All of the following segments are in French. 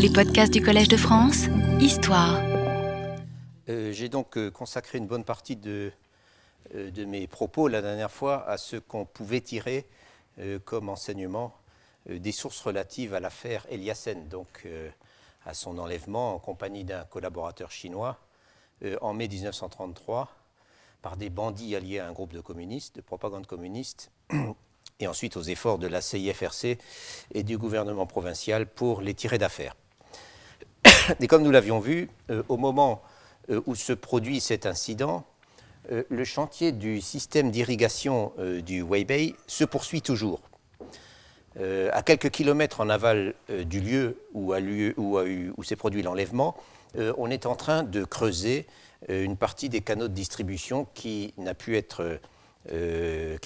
Les podcasts du Collège de France, Histoire. Euh, J'ai donc euh, consacré une bonne partie de, euh, de mes propos la dernière fois à ce qu'on pouvait tirer comme enseignement des sources relatives à l'affaire Eliassen, donc à son enlèvement en compagnie d'un collaborateur chinois en mai 1933 par des bandits alliés à un groupe de communistes, de propagande communiste, et ensuite aux efforts de la CIFRC et du gouvernement provincial pour les tirer d'affaire. Et comme nous l'avions vu, euh, au moment euh, où se produit cet incident, euh, le chantier du système d'irrigation du Weibei se poursuit toujours. À quelques kilomètres en aval du lieu où, où s'est produit l'enlèvement, on est en train de creuser une partie des canaux de distribution qui pu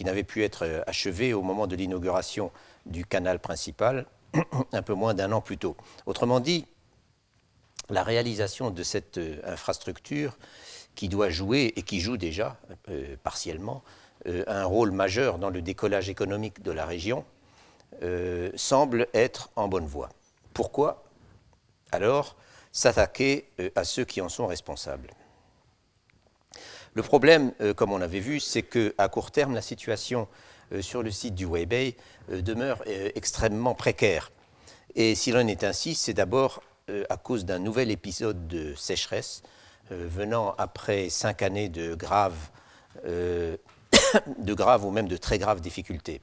n'avait pu être achevée au moment de l'inauguration du canal principal, un peu moins d'un an plus tôt. Autrement dit, la réalisation de cette euh, infrastructure qui doit jouer et qui joue déjà euh, partiellement euh, un rôle majeur dans le décollage économique de la région semble être en bonne voie. Pourquoi? Alors s'attaquer à ceux qui en sont responsables Le problème, comme on avait vu, c'est qu'à court terme, la situation sur le site du Weibei demeure extrêmement précaire. Et s'il en est ainsi, c'est d'abord à cause d'un nouvel épisode de sécheresse euh, venant après cinq années de graves, euh, de graves ou même de très graves difficultés.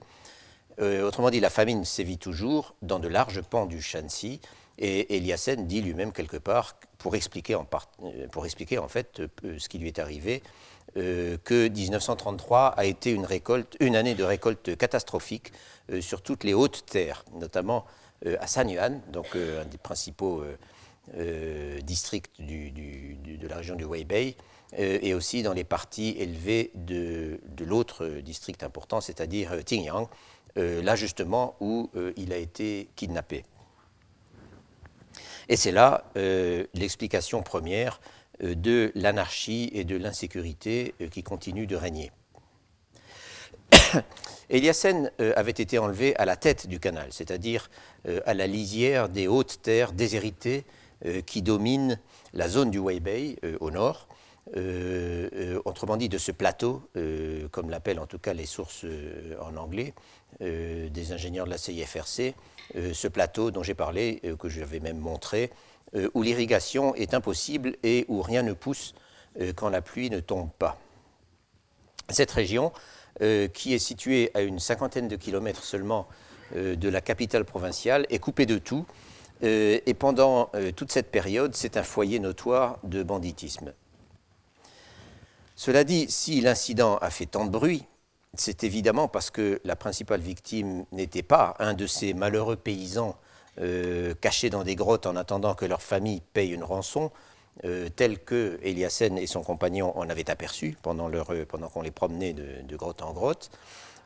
Euh, autrement dit, la famine sévit toujours dans de larges pans du Shanxi, et Eliassen dit lui-même quelque part, pour expliquer en, euh, fait euh, ce qui lui est arrivé, euh, que 1933 a été une, année de récolte catastrophique euh, sur toutes les hautes terres, notamment euh, à Sanyuan, donc euh, un des principaux euh, districts de la région du Weibei, et aussi dans les parties élevées de, l'autre district important, c'est-à-dire Tingyang, là justement où il a été kidnappé. Et c'est là l'explication première de l'anarchie et de l'insécurité qui continuent de régner. Eliassen euh, avait été enlevé à la tête du canal, c'est-à-dire à la lisière des hautes terres déshéritées euh, qui dominent la zone du Weibei euh, au nord, euh, euh, autrement dit de ce plateau, euh, comme l'appellent en tout cas les sources euh, en anglais euh, des ingénieurs de la CIFRC, euh, ce plateau dont j'ai parlé, euh, que j'avais même montré, euh, où l'irrigation est impossible et où rien ne pousse euh, quand la pluie ne tombe pas. Cette région, euh, qui est située à une cinquantaine de kilomètres seulement euh, de la capitale provinciale, est coupée de tout. euh, et pendant euh, toute cette période, c'est un foyer notoire de banditisme. Cela dit, si l'incident a fait tant de bruit, c'est évidemment parce que la principale victime n'était pas un de ces malheureux paysans euh, cachés dans des grottes en attendant que leur famille paye une rançon, euh, tel que Eliassen et son compagnon en avaient aperçu pendant, euh, qu'on les promenait de grotte en grotte.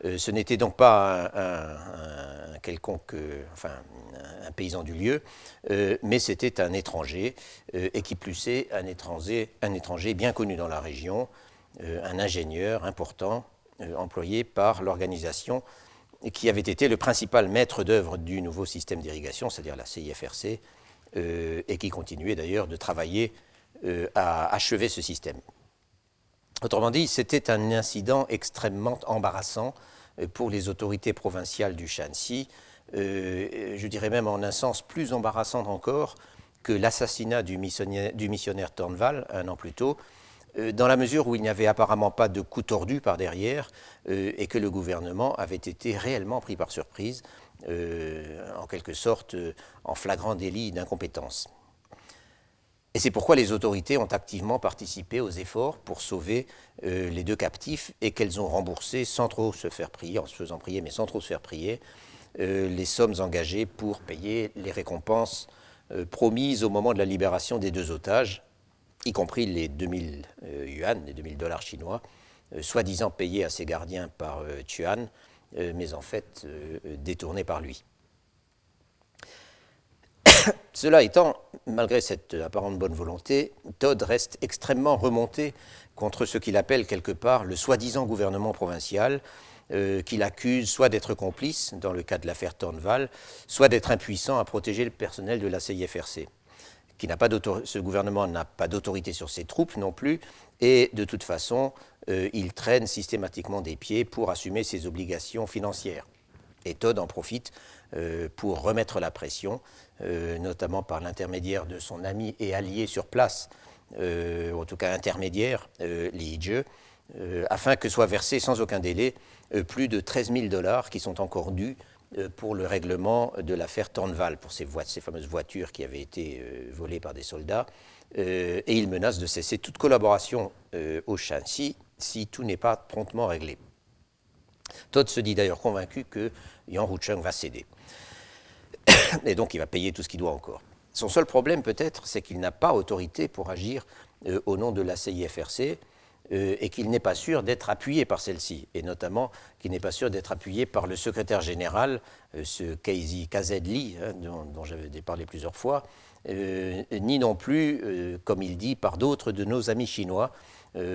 Euh, ce n'était donc pas un, quelconque, euh, enfin, un, paysan du lieu, euh, mais c'était un étranger, et qui plus est, un étranger, bien connu dans la région, un ingénieur important, employé par l'organisation qui avait été le principal maître d'œuvre du nouveau système d'irrigation, c'est-à-dire la CIFRC, et qui continuait d'ailleurs de travailler à achever ce système. Autrement dit, c'était un incident extrêmement embarrassant pour les autorités provinciales du Shanxi, euh, je dirais même en un sens plus embarrassant encore que l'assassinat du missionnaire, du un an plus tôt, euh, dans la mesure où il n'y avait apparemment pas de coup tordu par derrière euh, et que le gouvernement avait été réellement pris par surprise, euh, en quelque sorte euh, en flagrant délit d'incompétence. Et c'est pourquoi les autorités ont activement participé aux efforts pour sauver euh, les deux captifs et qu'elles ont remboursé sans trop se faire prier, en se faisant prier, mais sans trop se faire prier, euh, les sommes engagées pour payer les récompenses euh, promises au moment de la libération des deux otages, y compris les 2000 euh, yuan, les 2000 dollars chinois, soi-disant payés à ses gardiens par Tuan, mais en fait détournés par lui. Cela étant, malgré cette apparente bonne volonté, Todd reste extrêmement remonté contre ce qu'il appelle quelque part le soi-disant gouvernement provincial, qu'il accuse soit d'être complice, dans le cas de l'affaire Tornval, soit d'être impuissant à protéger le personnel de la CIFRC. Qui ce gouvernement n'a pas d'autorité sur ses troupes non plus, et de toute façon, il traîne systématiquement des pieds pour assumer ses obligations financières. Et Todd en profite pour remettre la pression, notamment par l'intermédiaire de son ami et allié sur place, euh, en tout cas intermédiaire, euh, les euh, afin que soient versés sans aucun délai plus de 13 000 dollars qui sont encore dus pour le règlement de l'affaire Tornval, pour ces, ces, fameuses voitures qui avaient été volées par des soldats. et il menace de cesser toute collaboration au Shanxi si tout n'est pas promptement réglé. Todd se dit d'ailleurs convaincu que Yang Rucheng va céder. Et donc il va payer tout ce qu'il doit encore. Son seul problème peut-être, c'est qu'il n'a pas autorité pour agir euh, au nom de la CIFRC euh, et qu'il n'est pas sûr d'être appuyé par celle-ci, et notamment qu'il n'est pas sûr d'être appuyé par le secrétaire général, euh, ce Keizi Kazedli, hein, dont, j'avais parlé plusieurs fois, ni non plus, comme il dit, par d'autres de nos amis chinois,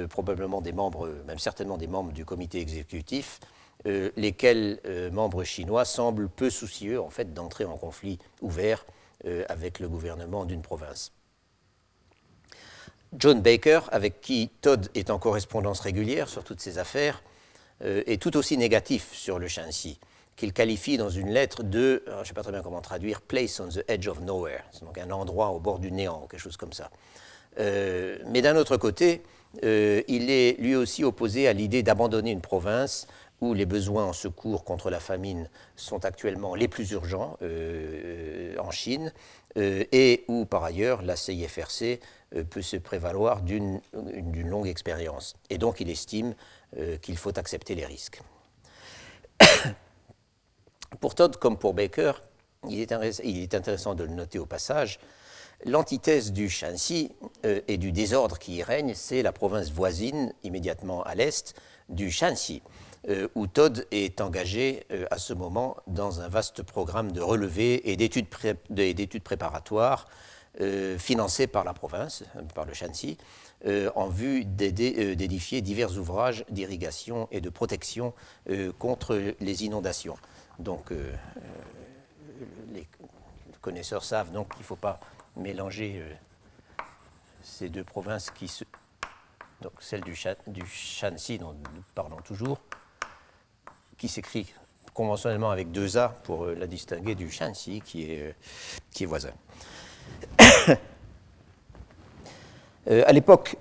probablement des membres, même certainement des membres du comité exécutif, lesquels membres chinois semblent peu soucieux en fait d'entrer en conflit ouvert euh, avec le gouvernement d'une province. John Baker, avec qui Todd est en correspondance régulière sur toutes ces affaires, euh, est tout aussi négatif sur le Shanxi, qu'il qualifie dans une lettre de, je ne sais pas très bien comment traduire, place on the edge of nowhere, c'est donc un endroit au bord du néant, quelque chose comme ça. Euh, mais d'un autre côté, il est lui aussi opposé à l'idée d'abandonner une province où les besoins en secours contre la famine sont actuellement les plus urgents euh, en Chine, euh, et où par ailleurs la CIFRC euh, peut se prévaloir d'une longue expérience. Et donc il estime qu'il faut accepter les risques. pour Todd comme pour Baker, il est, il est intéressant de le noter au passage, L'antithèse du Shanxi et du désordre qui y règne, c'est la province voisine, immédiatement à l'est, du Shanxi. Euh, où Todd est engagé euh, à ce moment dans un vaste programme de relevés et d'études préparatoires euh, financés par la province, par le Shanxi, en vue d'édifier divers ouvrages d'irrigation et de protection contre les inondations. Donc, les connaisseurs savent donc qu'il ne faut pas mélanger ces deux provinces qui se, donc celle du, du Shanxi dont nous parlons toujours, qui s'écrit conventionnellement avec deux A pour euh, la distinguer du Shanxi qui est, euh, voisin. Euh, à l'époque,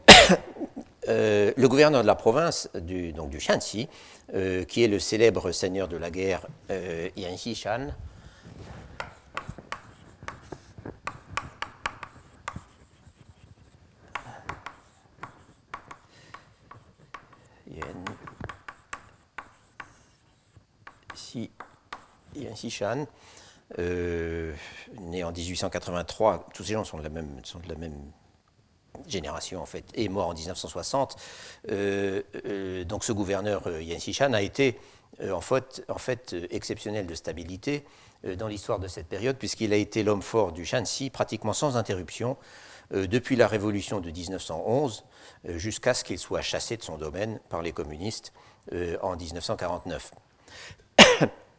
le gouverneur de la province du, donc du Shanxi, qui est le célèbre seigneur de la guerre Yan Xishan, Shan, euh, né en 1883, tous ces gens sont de la même, génération en fait, et mort en 1960. Euh, euh, donc ce gouverneur Yan Xishan a été en fait exceptionnel de stabilité dans l'histoire de cette période, puisqu'il a été l'homme fort du Shanxi pratiquement sans interruption depuis la révolution de 1911 jusqu'à ce qu'il soit chassé de son domaine par les communistes en 1949.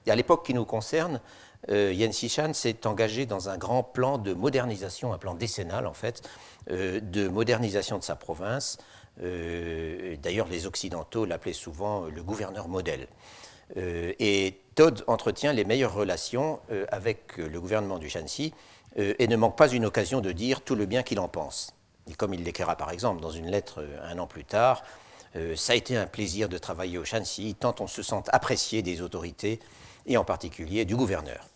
Et à l'époque qui nous concerne, euh, Yen Xishan s'est engagé dans un grand plan de modernisation, un plan décennal en fait, euh, de modernisation de sa province. Euh, d'ailleurs, les Occidentaux l'appelaient souvent le gouverneur modèle. et Todd entretient les meilleures relations avec le gouvernement du Shanxi et ne manque pas une occasion de dire tout le bien qu'il en pense. Et comme il l'écrira par exemple dans une lettre un an plus tard, ça a été un plaisir de travailler au Shanxi, tant on se sent apprécié des autorités et en particulier du gouverneur.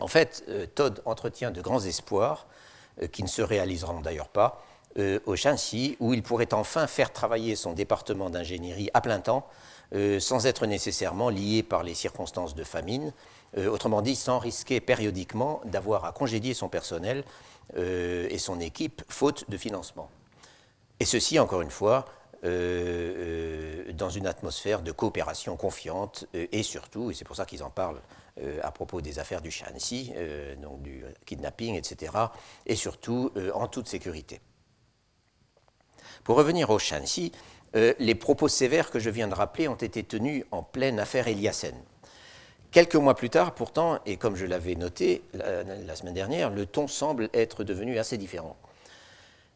En fait, euh, Todd entretient de grands espoirs, euh, qui ne se réaliseront d'ailleurs pas, euh, au Shanxi, où il pourrait enfin faire travailler son département d'ingénierie à plein temps, sans être nécessairement lié par les circonstances de famine, autrement dit, sans risquer périodiquement d'avoir à congédier son personnel et son équipe, faute de financement. Et ceci, encore une fois, euh, euh, dans une atmosphère de coopération confiante euh, et surtout, et c'est pour ça qu'ils en parlent à propos des affaires du Shanxi, donc du kidnapping, etc., et surtout en toute sécurité. Pour revenir au Shanxi, les propos sévères que je viens de rappeler ont été tenus en pleine affaire Eliassen. Quelques mois plus tard, pourtant, et comme je l'avais noté la, semaine dernière, le ton semble être devenu assez différent.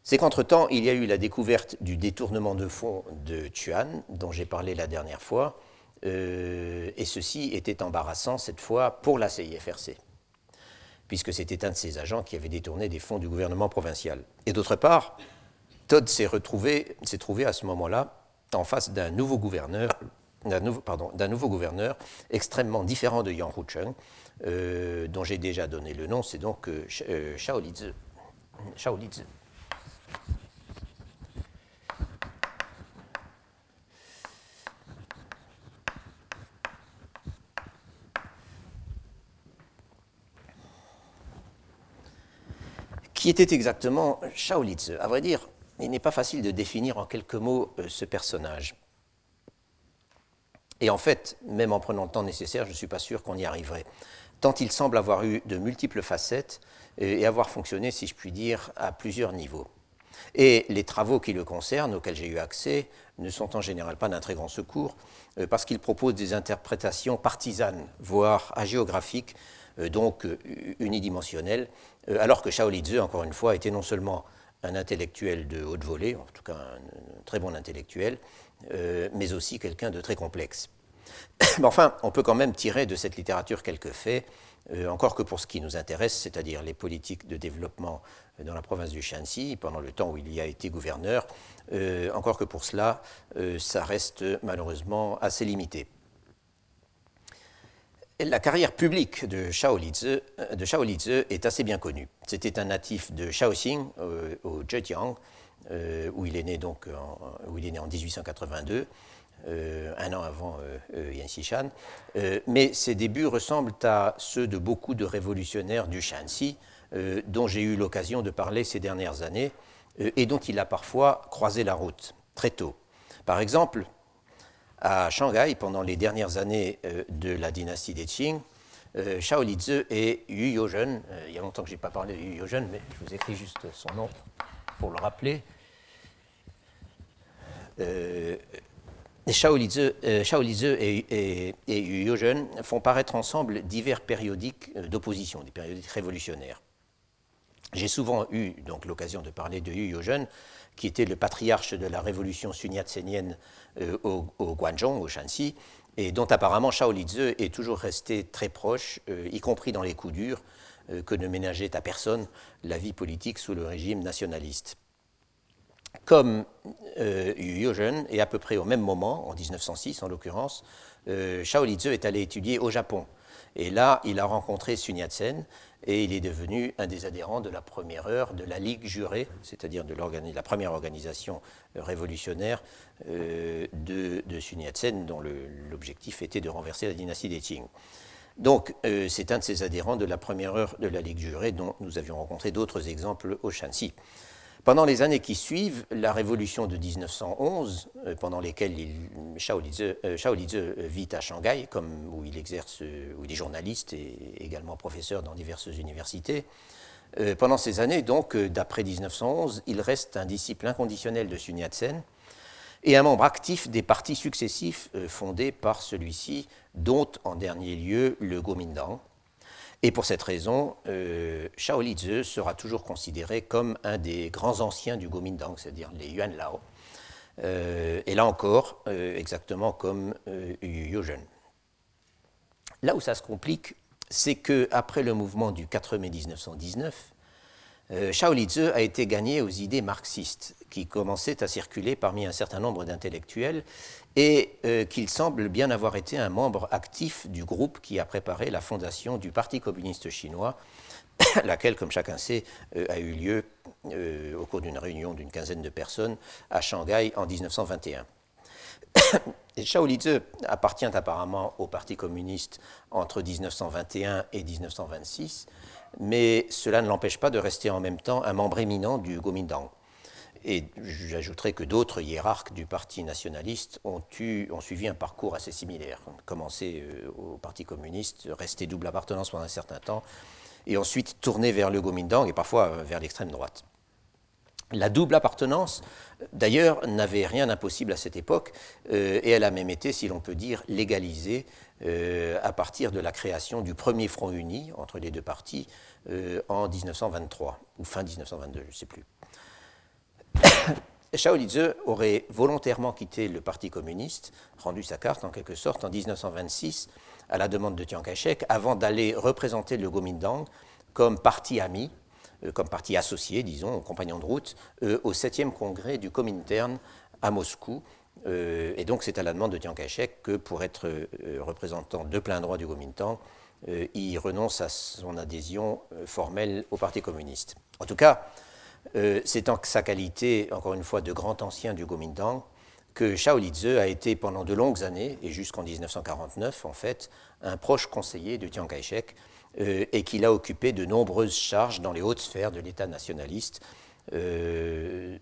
C'est qu'entre-temps, il y a eu la découverte du détournement de fonds de Tuan, dont j'ai parlé la dernière fois, euh, et ceci était embarrassant cette fois pour la CIFRC, puisque c'était un de ses agents qui avait détourné des fonds du gouvernement provincial. Et d'autre part, Todd s'est retrouvé, trouvé à ce moment-là en face d'un nouveau gouverneur, d'un nouveau, gouverneur extrêmement différent de Yang Hucheng, euh, dont j'ai déjà donné le nom, c'est donc euh, euh. Qui était exactement Shao Lizi À vrai dire, il n'est pas facile de définir en quelques mots euh, ce personnage. Et en fait, même en prenant le temps nécessaire, je ne suis pas sûr qu'on y arriverait, tant il semble avoir eu de multiples facettes et avoir fonctionné, si je puis dire, à plusieurs niveaux. Et les travaux qui le concernent, auxquels j'ai eu accès, ne sont en général pas d'un très grand secours, euh, parce qu'ils proposent des interprétations partisanes, voire agéographiques, euh, donc euh, unidimensionnelles, alors que Shao Lizhe, encore une fois, était non seulement un intellectuel de haute volée, en tout cas un très bon intellectuel, mais aussi quelqu'un de très complexe. Mais enfin, on peut quand même tirer de cette littérature quelques faits, encore que pour ce qui nous intéresse, c'est-à-dire les politiques de développement dans la province du Shanxi, pendant le temps où il y a été gouverneur, euh, encore que pour cela, ça reste malheureusement assez limité. La carrière publique de Shao Lizi, de est assez bien connue. C'était un natif de Shaoxing, au Zhejiang, euh, où il est né donc en, où il est né en 1882. Euh, un an avant euh, Yan Xishan. mais ses débuts ressemblent à ceux de beaucoup de révolutionnaires du Shanxi, dont j'ai eu l'occasion de parler ces dernières années, et dont il a parfois croisé la route très tôt. Par exemple, à Shanghai, pendant les dernières années de la dynastie des Qing, Shao et Yu Youzhen, il y a longtemps que je n'ai pas parlé de Yu Youzhen, mais je vous écris juste son nom pour le rappeler, euh, Shao euh, et, et, Yu font paraître ensemble divers périodiques euh, d'opposition, des périodiques révolutionnaires. J'ai souvent eu donc l'occasion de parler de Yu Yuzhen, qui était le patriarche de la révolution sunyatsenienne au, au Guangzhou, au Shanxi, et dont apparemment Shao Lizi est toujours resté très proche, y compris dans les coups durs, que ne ménageait à personne la vie politique sous le régime nationaliste comme euh, Yu et à peu près au même moment, en 1906 en l'occurrence, euh, Shao Lizi est allé étudier au Japon. Et là, il a rencontré Sun Yat-sen et il est devenu un des adhérents de la première heure de la Ligue jurée, c'est-à-dire de la première organisation révolutionnaire euh, de, de, Sun Yat-sen, dont l'objectif était de renverser la dynastie des Qing. Donc, euh, c'est un de ces adhérents de la première heure de la Ligue jurée dont nous avions rencontré d'autres exemples au Shanxi. Pendant les années qui suivent, la révolution de 1911, euh, pendant lesquelles il, Shao Lizi euh, vit à Shanghai, comme, où il exerce, où il est journaliste et également professeur dans diverses universités, pendant ces années, donc, d'après 1911, il reste un disciple inconditionnel de Sun Yat-sen et un membre actif des partis successifs fondés par celui-ci, dont en dernier lieu le Kuomintang. Et pour cette raison, euh, Lizi sera toujours considéré comme un des grands anciens du Kuomintang, c'est-à-dire les Yuan Lao. Euh, et là encore, euh, exactement comme Yu Yuzhen. Là où ça se complique, c'est qu'après le mouvement du 4 mai 1919, Shao Lizi a été gagné aux idées marxistes qui commençaient à circuler parmi un certain nombre d'intellectuels et euh, qu'il semble bien avoir été un membre actif du groupe qui a préparé la fondation du Parti communiste chinois, laquelle, comme chacun sait, euh, a eu lieu euh, au cours d'une réunion d'une quinzaine de personnes à Shanghai en 1921. Et Shao Lizi appartient apparemment au Parti communiste entre 1921 et 1926, mais cela ne l'empêche pas de rester en même temps un membre éminent du Kuomintang. Et j'ajouterai que d'autres hiérarques du Parti nationaliste ont, suivi un parcours assez similaire. Commencé euh, au Parti communiste, resté double appartenance pendant un certain temps, et ensuite tourné vers le Kuomintang et parfois euh, vers l'extrême droite. La double appartenance, d'ailleurs, n'avait rien d'impossible à cette époque, euh, et elle a même été, si l'on peut dire, légalisée euh, à partir de la création du premier front uni entre les deux partis euh, en 1923, ou fin 1922, je ne sais plus. Shaolitze aurait volontairement quitté le Parti communiste, rendu sa carte en quelque sorte en 1926 à la demande de Chiang Kai-shek, avant d'aller représenter le Kuomintang comme parti ami comme parti associé, disons, compagnon de route, euh, au 7e congrès du Comintern à Moscou. Euh, et donc c'est à la demande de Chiang Kai-shek que pour être représentant de plein droit du Kuomintang, il renonce à son adhésion formelle au Parti communiste. En tout cas, c'est en sa qualité, encore une fois, de grand ancien du Kuomintang, que Shaolitze a été pendant de longues années, et jusqu'en 1949 en fait, un proche conseiller de Chiang Kai-shek, euh, et qu'il a occupé de nombreuses charges dans les hautes sphères de l'État nationaliste, euh,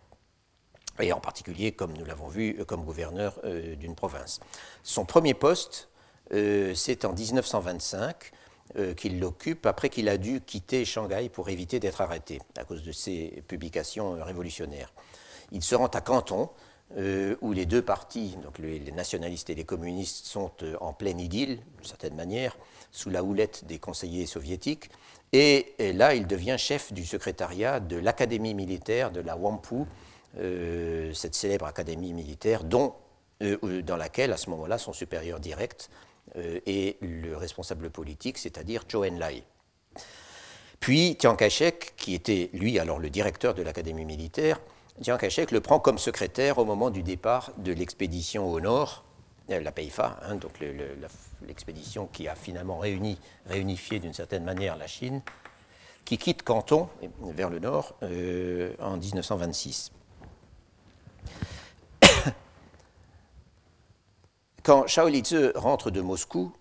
et en particulier, comme nous l'avons vu, comme gouverneur euh, d'une province. Son premier poste, c'est en 1925 qu'il l'occupe après qu'il a dû quitter Shanghai pour éviter d'être arrêté à cause de ses publications révolutionnaires. Il se rend à Canton, où les deux partis, donc les, nationalistes et les communistes, sont en pleine idylle, d'une certaine manière, sous la houlette des conseillers soviétiques. Et, là, il devient chef du secrétariat de l'Académie militaire de la Wampu, euh, cette célèbre académie militaire dont, euh, euh, dans laquelle, à ce moment-là, son supérieur direct est le responsable politique, c'est-à-dire Zhou Enlai. Puis Chiang Kai-shek, qui était lui alors le directeur de l'Académie militaire, Chiang Kai-shek le prend comme secrétaire au moment du départ de l'expédition au nord, la PEIFA, hein, donc le, la l'expédition qui a finalement réuni, réunifié d'une certaine manière la Chine, qui quitte Canton vers le nord euh, en 1926. Quand Shaolitze rentre de Moscou,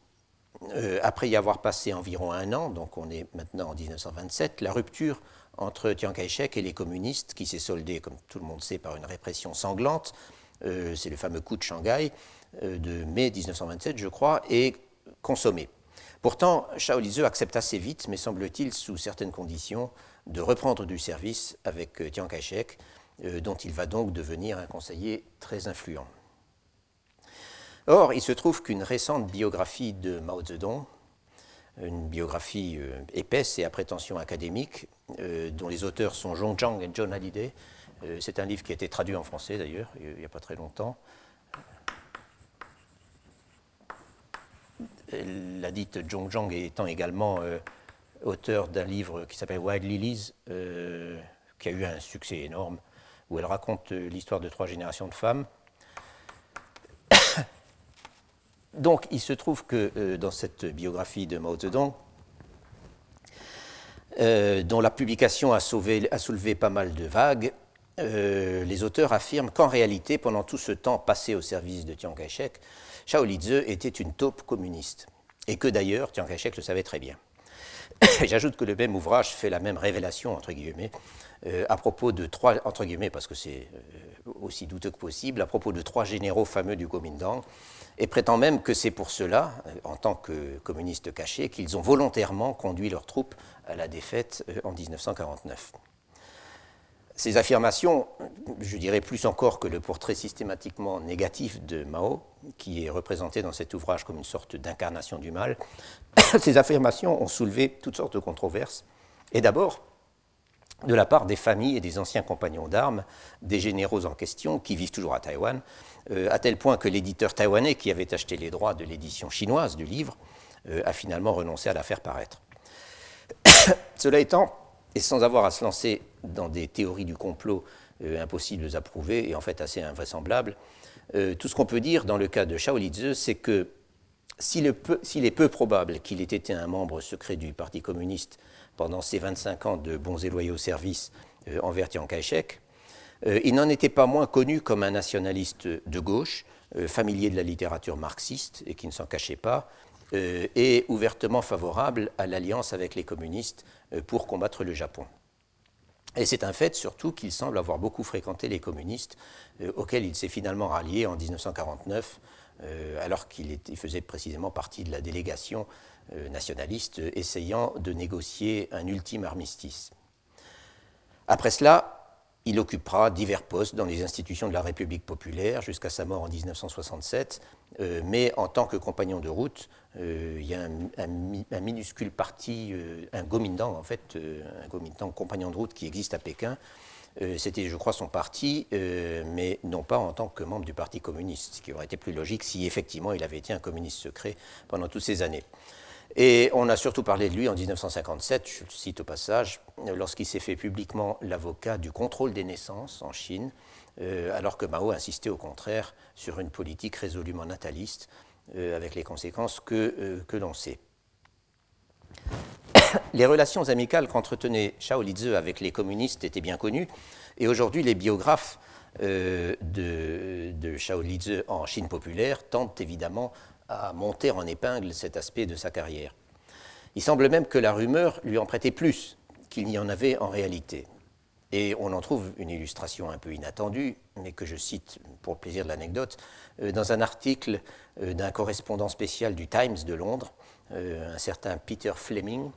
euh, après y avoir passé environ un an, donc on est maintenant en 1927, la rupture entre Chiang Kai-shek et les communistes, qui s'est soldée, comme tout le monde sait, par une répression sanglante, euh, c'est le fameux coup de Shanghai, de mai 1927, je crois, est consommé. Pourtant, Shaolizeux accepte assez vite, mais semble-t-il sous certaines conditions, de reprendre du service avec Chiang euh, Kai-shek, euh, dont il va donc devenir un conseiller très influent. Or, il se trouve qu'une récente biographie de Mao Zedong, une biographie épaisse et à prétention académique, dont les auteurs sont Zhong Zhang et John Hallyday, c'est un livre qui a été traduit en français d'ailleurs, il n'y a pas très longtemps, la dite Zhong Zhang étant également euh, auteur d'un livre qui s'appelle Wild Lilies, euh, qui a eu un succès énorme, où elle raconte euh, l'histoire de trois générations de femmes. Donc il se trouve que dans cette biographie de Mao Zedong, dont la publication a, soulevé pas mal de vagues, les auteurs affirment qu'en réalité, pendant tout ce temps passé au service de Chiang Kai-shek, Shaolitze était une taupe communiste, et que d'ailleurs Chiang Kai-shek le savait très bien. J'ajoute que le même ouvrage fait la même révélation, entre guillemets, euh, à propos de trois, entre guillemets, parce que c'est euh, aussi douteux que possible, à propos de trois généraux fameux du Kuomintang, et prétend même que c'est pour cela, euh, en tant que communistes cachés, qu'ils ont volontairement conduit leurs troupes à la défaite en 1949. Ces affirmations, je dirais plus encore que le portrait systématiquement négatif de Mao, qui est représenté dans cet ouvrage comme une sorte d'incarnation du mal, ces affirmations ont soulevé toutes sortes de controverses. Et d'abord, de la part des familles et des anciens compagnons d'armes des généraux en question, qui vivent toujours à Taïwan, euh, à tel point que l'éditeur taïwanais qui avait acheté les droits de l'édition chinoise du livre euh, a finalement renoncé à la faire paraître. Cela étant, et sans avoir à se lancer dans des théories du complot euh, impossibles à prouver et en fait assez invraisemblables, euh, tout ce qu'on peut dire dans le cas de Shaolitze, c'est que s'il est peu probable qu'il ait été un membre secret du Parti communiste pendant ses 25 ans de bons et loyaux services euh, envers Chiang Kai-shek, il n'en était pas moins connu comme un nationaliste de gauche, familier de la littérature marxiste et qui ne s'en cachait pas, et ouvertement favorable à l'alliance avec les communistes euh, pour combattre le Japon. Et c'est un fait surtout qu'il semble avoir beaucoup fréquenté les communistes, euh, auxquels il s'est finalement rallié en 1949, euh, alors qu'il faisait précisément partie de la délégation nationaliste essayant de négocier un ultime armistice. Après cela, il occupera divers postes dans les institutions de la République populaire jusqu'à sa mort en 1967, euh, mais en tant que compagnon de route, euh, il y a un, minuscule parti, euh, un Gomindang en fait, un Gomindang compagnon de route qui existe à Pékin. C'était, je crois, son parti, mais non pas en tant que membre du Parti communiste, ce qui aurait été plus logique si effectivement il avait été un communiste secret pendant toutes ces années. Et on a surtout parlé de lui en 1957, je le cite au passage, lorsqu'il s'est fait publiquement l'avocat du contrôle des naissances en Chine, euh, alors que Mao insistait au contraire sur une politique résolument nataliste, euh, avec les conséquences que, euh, que l'on sait. Les relations amicales qu'entretenait Shao avec les communistes étaient bien connues, et aujourd'hui les biographes de, de Shao en Chine populaire tentent évidemment à monter en épingle cet aspect de sa carrière. Il semble même que la rumeur lui en prêtait plus qu'il n'y en avait en réalité. Et on en trouve une illustration un peu inattendue, mais que je cite pour le plaisir de l'anecdote, euh, dans un article euh, d'un correspondant spécial du Times de Londres, euh, un certain Peter Fleming,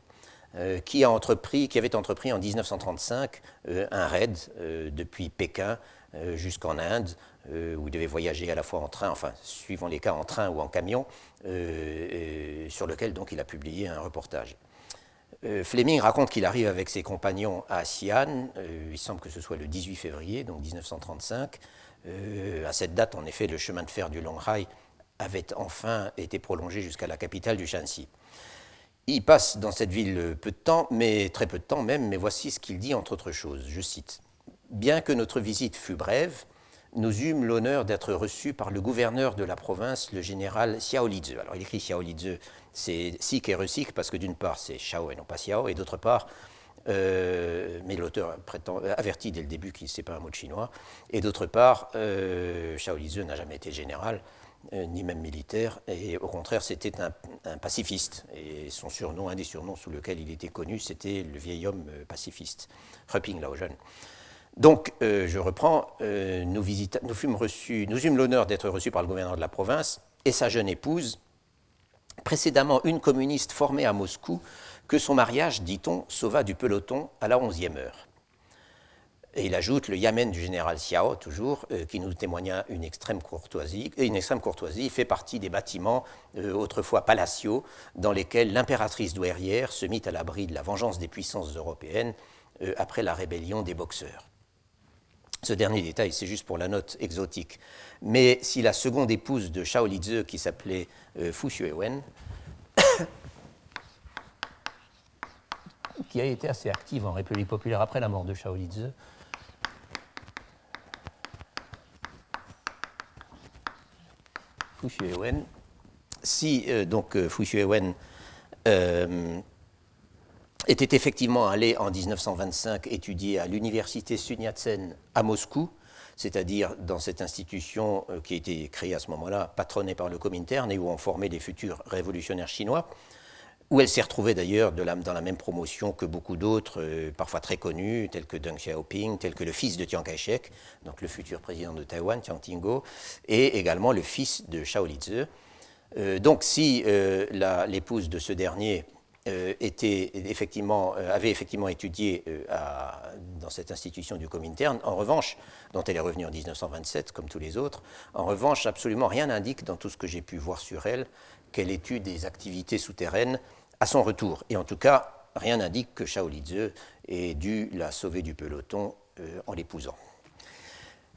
qui, a entrepris, qui avait entrepris en 1935 un raid depuis Pékin jusqu'en Inde euh, où il devait voyager à la fois en train, enfin, suivant les cas, en train ou en camion, euh, sur lequel donc il a publié un reportage. Euh, Fleming raconte qu'il arrive avec ses compagnons à Xi'an, il semble que ce soit le 18 février, donc 1935. à cette date, en effet, le chemin de fer du Longhai avait enfin été prolongé jusqu'à la capitale du Shanxi. Il passe dans cette ville peu de temps, mais très peu de temps même, mais voici ce qu'il dit entre autres choses. Je cite Bien que notre visite fût brève, nous eûmes l'honneur d'être reçus par le gouverneur de la province, le général Xiao Lizhe. Alors il écrit Xiao Lizhe, c'est Sik et Resik parce que d'une part c'est Xiao et non pas Xiao, et d'autre part, euh, mais l'auteur avertit dès le début qu'il ne sait pas un mot de chinois, et d'autre part, euh, Xiao Lizhe n'a jamais été général, euh, ni même militaire, et au contraire c'était un, pacifiste, et son surnom, un des surnoms sous lequel il était connu, c'était le vieil homme pacifiste, Reping Lao Jeune. Donc, euh, je reprends, euh, nous, fûmes reçus, nous eûmes l'honneur d'être reçus par le gouverneur de la province et sa jeune épouse, précédemment une communiste formée à Moscou, que son mariage, dit-on, sauva du peloton à la onzième heure. Et il ajoute le Yamen du général Xiao, toujours, euh, qui nous témoigna une extrême courtoisie. Une extrême courtoisie fait partie des bâtiments autrefois palatiaux dans lesquels l'impératrice douairière se mit à l'abri de la vengeance des puissances européennes après la rébellion des Boxeurs. Ce dernier détail, c'est juste pour la note exotique. Mais si la seconde épouse de Shao Lizhe, qui s'appelait euh, Fu Xuewen, qui a été assez active en République populaire après la mort de Shao Lizhe, Fu Xuewen, si euh, donc euh, Fu Xuewen était effectivement allé en 1925 étudier à l'université Sun Yat-sen à Moscou, c'est-à-dire dans cette institution euh, qui a été créée à ce moment-là, patronnée par le Comintern et où on formait les futurs révolutionnaires chinois, où elle s'est retrouvée d'ailleurs dans la même promotion que beaucoup d'autres, euh, parfois très connus, tels que Deng Xiaoping, tels que le fils de Chiang Kai-shek, donc le futur président de Taïwan, Chiang Ting-go, et également le fils de Shao Lizhe. Euh, donc si l'épouse de ce dernier était effectivement, euh, avait effectivement étudié euh, dans cette institution du Comintern. En revanche, dont elle est revenue en 1927, comme tous les autres, en revanche, absolument rien n'indique dans tout ce que j'ai pu voir sur elle qu'elle ait eu des activités souterraines à son retour. Et en tout cas, rien n'indique que Shao Lizhe ait dû la sauver du peloton en l'épousant.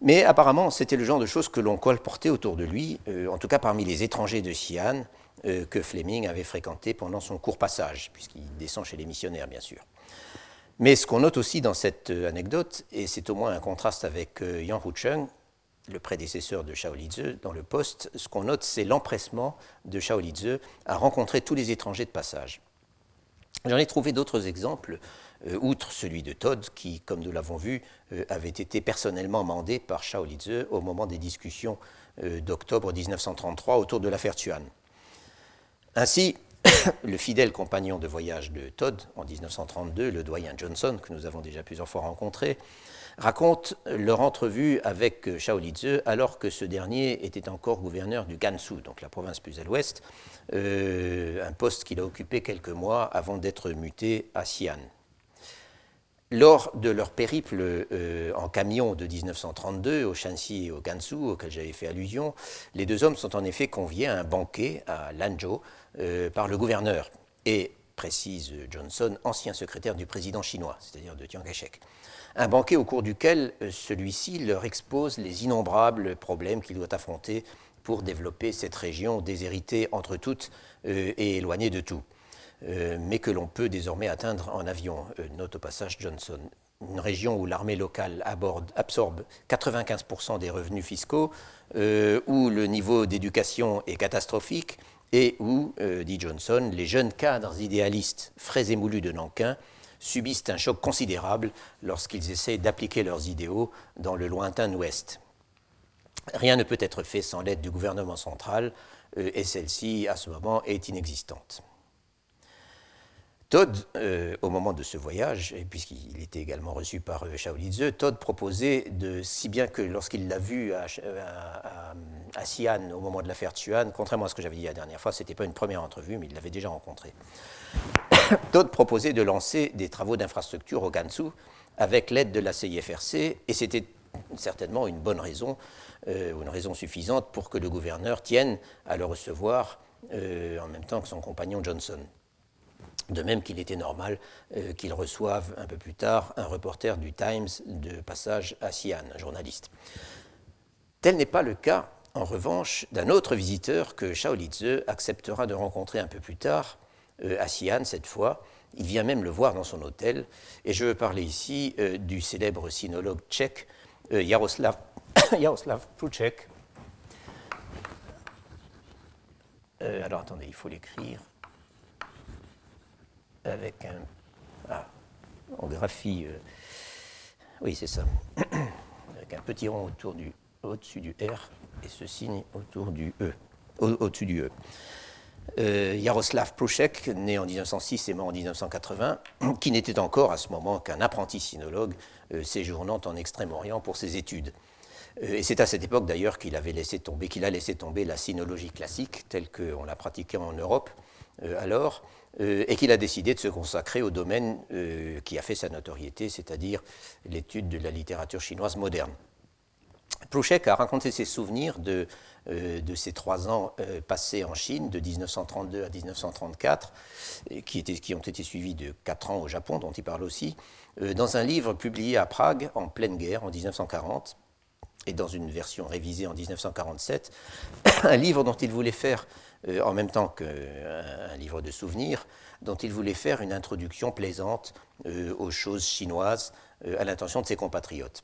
Mais apparemment, c'était le genre de choses que l'on colportait autour de lui, en tout cas parmi les étrangers de Xi'an, euh, que Fleming avait fréquenté pendant son court passage, puisqu'il descend chez les missionnaires, bien sûr. Mais ce qu'on note aussi dans cette euh, anecdote, et c'est au moins un contraste avec euh, Yang Hucheng, le prédécesseur de Shao Lizhe, dans le poste, ce qu'on note, c'est l'empressement de Shao Lizhe à rencontrer tous les étrangers de passage. J'en ai trouvé d'autres exemples, outre celui de Todd, qui, comme nous l'avons vu, avait été personnellement mandé par Shao Lizhe au moment des discussions d'octobre 1933 autour de l'affaire Tuan. Ainsi, le fidèle compagnon de voyage de Todd en 1932, le doyen Johnson, que nous avons déjà plusieurs fois rencontré, raconte leur entrevue avec Shao Lizhe alors que ce dernier était encore gouverneur du Gansu, donc la province plus à l'ouest, euh, un poste qu'il a occupé quelques mois avant d'être muté à Xi'an. Lors de leur périple euh, en camion de 1932 au Shanxi et au Gansu, auquel j'avais fait allusion, les deux hommes sont en effet conviés à un banquet à Lanzhou euh, par le gouverneur et, précise Johnson, ancien secrétaire du président chinois, c'est-à-dire de Chiang Kai-shek. Un banquet au cours duquel euh, celui-ci leur expose les innombrables problèmes qu'il doit affronter pour développer cette région déshéritée entre toutes et éloignée de tout. Euh, mais que l'on peut désormais atteindre en avion. Euh, note au passage Johnson. Une région où l'armée locale absorbe 95% des revenus fiscaux, euh, où le niveau d'éducation est catastrophique et où, dit Johnson, les jeunes cadres idéalistes frais et moulus de Nankin subissent un choc considérable lorsqu'ils essaient d'appliquer leurs idéaux dans le lointain Ouest. Rien ne peut être fait sans l'aide du gouvernement central, et celle-ci, à ce moment, est inexistante. Todd, euh, au moment de ce voyage, puisqu'il était également reçu par euh, Shaolin Todd proposait, de, si bien que lorsqu'il l'a vu à, Xi'an au moment de l'affaire Tuan, contrairement à ce que j'avais dit la dernière fois, ce n'était pas une première entrevue, mais il l'avait déjà rencontré. Todd proposait de lancer des travaux d'infrastructure au Gansu avec l'aide de la CIFRC, et c'était certainement une bonne raison, euh, une raison suffisante pour que le gouverneur tienne à le recevoir en même temps que son compagnon Johnson. De même qu'il était normal euh, qu'il reçoive un peu plus tard un reporter du Times de passage à Xi'an, un journaliste. Tel n'est pas le cas, en revanche, d'un autre visiteur que Shaolitze acceptera de rencontrer un peu plus tard, euh, à Xi'an cette fois. Il vient même le voir dans son hôtel. Et je veux parler ici euh, du célèbre sinologue tchèque Jaroslav, Jaroslav alors attendez, il faut l'écrire avec un. Ah, en graphie. Euh, oui, c'est ça. avec un petit rond autour du, au-dessus du R et ce signe autour du E. Au, dessus du E. Euh, Jaroslav Pruchek, né en 1906 et mort en 1980, qui n'était encore à ce moment qu'un apprenti sinologue euh, séjournant en Extrême-Orient pour ses études. et c'est à cette époque d'ailleurs qu'il avait laissé tomber, qu'il a laissé tomber la sinologie classique telle qu'on la pratiquait en Europe alors, euh, et qu'il a décidé de se consacrer au domaine euh, qui a fait sa notoriété, c'est-à-dire l'étude de la littérature chinoise moderne. Plouchek a raconté ses souvenirs de, euh, ces trois ans passés en Chine, de 1932 à 1934, qui, étaient, qui, ont été suivis de quatre ans au Japon, dont il parle aussi, dans un livre publié à Prague en pleine guerre en 1940 et dans une version révisée en 1947, un livre dont il voulait faire euh, en même temps qu'un livre de souvenirs, dont il voulait faire une introduction plaisante euh, aux choses chinoises euh, à l'intention de ses compatriotes.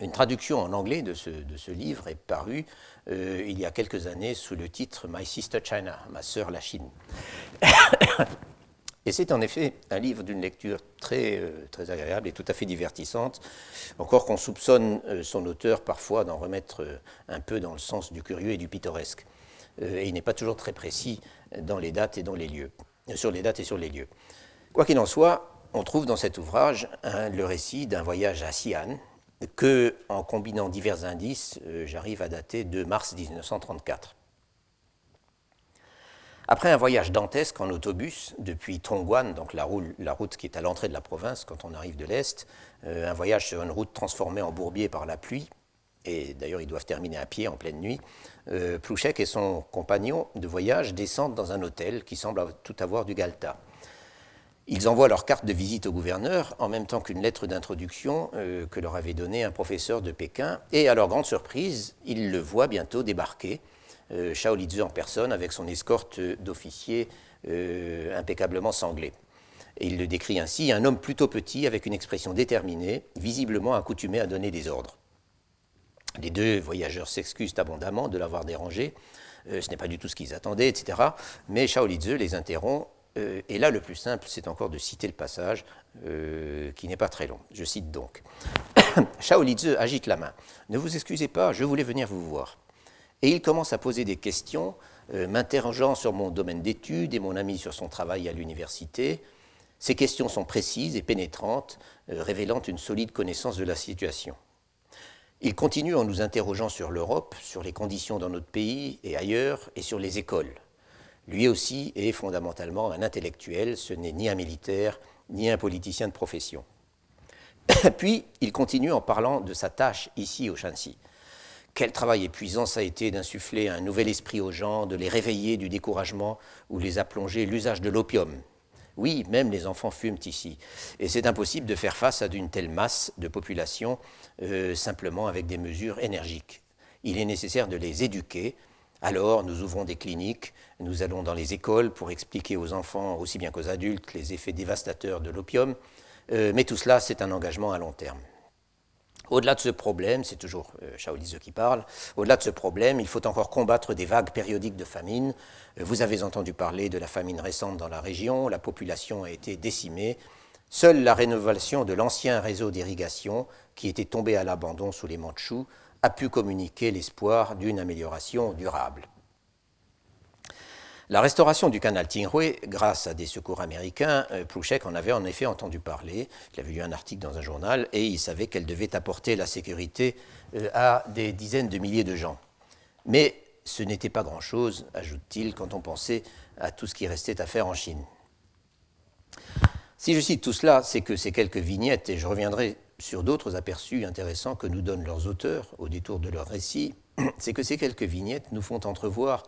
Une traduction en anglais de ce, livre est parue il y a quelques années sous le titre My Sister China, ma sœur la Chine. Et c'est en effet un livre d'une lecture très, très agréable et tout à fait divertissante, encore qu'on soupçonne son auteur parfois d'en remettre un peu dans le sens du curieux et du pittoresque. Euh, et il n'est pas toujours très précis euh, sur les dates et sur les lieux. Quoi qu'il en soit, on trouve dans cet ouvrage le récit d'un voyage à Xi'an que, en combinant divers indices, euh, j'arrive à dater de mars 1934. Après un voyage dantesque en autobus depuis Tongguan, donc la route, qui est à l'entrée de la province quand on arrive de l'Est, un voyage sur une route transformée en bourbier par la pluie, et d'ailleurs ils doivent terminer à pied en pleine nuit, euh, Plouchek et son compagnon de voyage descendent dans un hôtel qui semble tout avoir du Galta. Ils envoient leur carte de visite au gouverneur en même temps qu'une lettre d'introduction euh, que leur avait donnée un professeur de Pékin. Et à leur grande surprise, ils le voient bientôt débarquer, euh, en personne, avec son escorte d'officiers euh, impeccablement sanglés. Et il le décrit ainsi, un homme plutôt petit avec une expression déterminée, visiblement accoutumé à donner des ordres. Les deux voyageurs s'excusent abondamment de l'avoir dérangé. Euh, ce n'est pas du tout ce qu'ils attendaient, etc. Mais Shaolitze les interrompt. Euh, et là, le plus simple, c'est encore de citer le passage, euh, qui n'est pas très long. Je cite donc. Shaolitze agite la main. Ne vous excusez pas, je voulais venir vous voir. Et il commence à poser des questions, m'interrogeant sur mon domaine d'études et mon ami sur son travail à l'université. Ces questions sont précises et pénétrantes, révélant une solide connaissance de la situation. Il continue en nous interrogeant sur l'Europe, sur les conditions dans notre pays et ailleurs, et sur les écoles. Lui aussi est fondamentalement un intellectuel, ce n'est ni un militaire, ni un politicien de profession. Puis, il continue en parlant de sa tâche ici au Shanxi. Quel travail épuisant ça a été d'insuffler un nouvel esprit aux gens, de les réveiller du découragement ou les a plongés l'usage de l'opium. Oui, même les enfants fument ici. Et c'est impossible de faire face à d'une telle masse de population euh, simplement avec des mesures énergiques. Il est nécessaire de les éduquer. Alors, nous ouvrons des cliniques, nous allons dans les écoles pour expliquer aux enfants aussi bien qu'aux adultes les effets dévastateurs de l'opium. Euh, mais tout cela, c'est un engagement à long terme. Au-delà de ce problème, c'est toujours euh, qui parle, au-delà de ce problème, il faut encore combattre des vagues périodiques de famine. Euh, vous avez entendu parler de la famine récente dans la région, la population a été décimée. Seule la rénovation de l'ancien réseau d'irrigation, qui était tombé à l'abandon sous les Mandchous, a pu communiquer l'espoir d'une amélioration durable. La restauration du canal Tinghui, grâce à des secours américains, euh, Plouchek en avait en effet entendu parler. Il avait lu un article dans un journal et il savait qu'elle devait apporter la sécurité euh, à des dizaines de milliers de gens. Mais ce n'était pas grand-chose, ajoute-t-il, quand on pensait à tout ce qui restait à faire en Chine. Si je cite tout cela, c'est que ces quelques vignettes, et je reviendrai sur d'autres aperçus intéressants que nous donnent leurs auteurs au détour de leur récit, c'est que ces quelques vignettes nous font entrevoir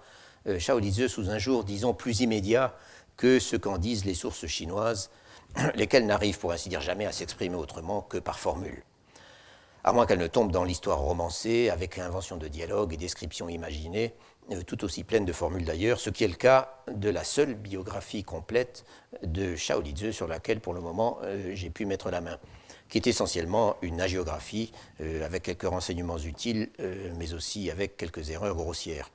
euh, Shaolizeux sous un jour, disons, plus immédiat que ce qu'en disent les sources chinoises, lesquelles n'arrivent pour ainsi dire jamais à s'exprimer autrement que par formule. À moins qu'elles ne tombent dans l'histoire romancée, avec invention de dialogues et descriptions imaginées, euh, tout aussi pleines de formules d'ailleurs, ce qui est le cas de la seule biographie complète de Shaolizeux sur laquelle pour le moment euh, j'ai pu mettre la main, qui est essentiellement une agiographie avec quelques renseignements utiles, mais aussi avec quelques erreurs grossières.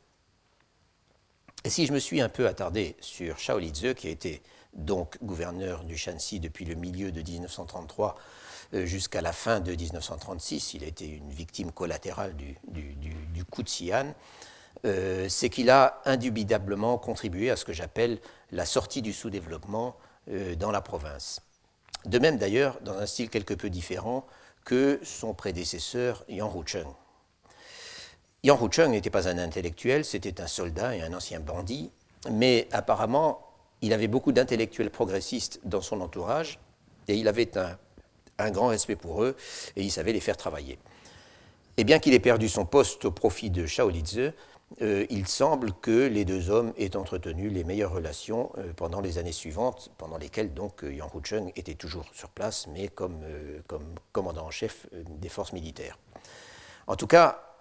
Si je me suis un peu attardé sur Shao Lizhe, qui a été donc gouverneur du Shanxi depuis le milieu de 1933 euh, jusqu'à la fin de 1936, il a été une victime collatérale du, coup de Xi'an, euh, c'est qu'il a indubitablement contribué à ce que j'appelle la sortie du sous-développement euh, dans la province. De même d'ailleurs, dans un style quelque peu différent que son prédécesseur Yang Hucheng. Yang Hucheng n'était pas un intellectuel, c'était un soldat et un ancien bandit, mais apparemment, il avait beaucoup d'intellectuels progressistes dans son entourage, et il avait un, grand respect pour eux, et il savait les faire travailler. Et bien qu'il ait perdu son poste au profit de Shaolitze, euh, il semble que les deux hommes aient entretenu les meilleures relations euh, pendant les années suivantes, pendant lesquelles donc euh, Yang Hucheng était toujours sur place, mais comme, comme commandant en chef des forces militaires. En tout cas,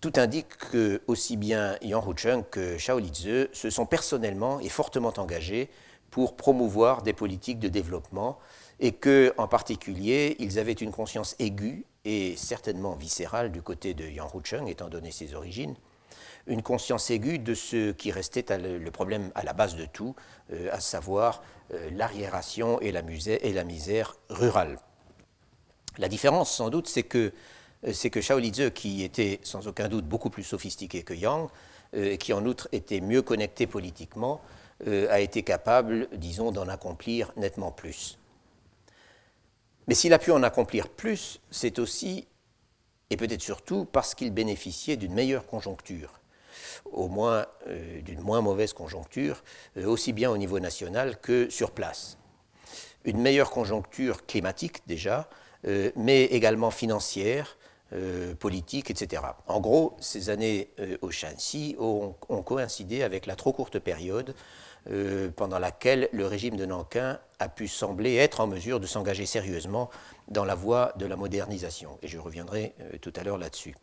tout indique que aussi bien Yang Hucheng que Shao Lizhe se sont personnellement et fortement engagés pour promouvoir des politiques de développement et que, en particulier, ils avaient une conscience aiguë et certainement viscérale du côté de Yang Hucheng, étant donné ses origines, une conscience aiguë de ce qui restait le problème à la base de tout, euh, à savoir euh, l'arriération et la misère rurale. La différence, sans doute, c'est que c'est que Shaolizhe, qui était sans aucun doute beaucoup plus sophistiqué que Yang, euh, qui en outre était mieux connecté politiquement, euh, a été capable, disons, d'en accomplir nettement plus. Mais s'il a pu en accomplir plus, c'est aussi, et peut-être surtout, parce qu'il bénéficiait d'une meilleure conjoncture, au moins d'une moins mauvaise conjoncture, aussi bien au niveau national que sur place. Une meilleure conjoncture climatique déjà, mais également financière, euh, politique, etc. En gros, ces années euh, au Shanxi ont, coïncidé avec la trop courte période euh, pendant laquelle le régime de Nankin a pu sembler être en mesure de s'engager sérieusement dans la voie de la modernisation. Et je reviendrai tout à l'heure là-dessus.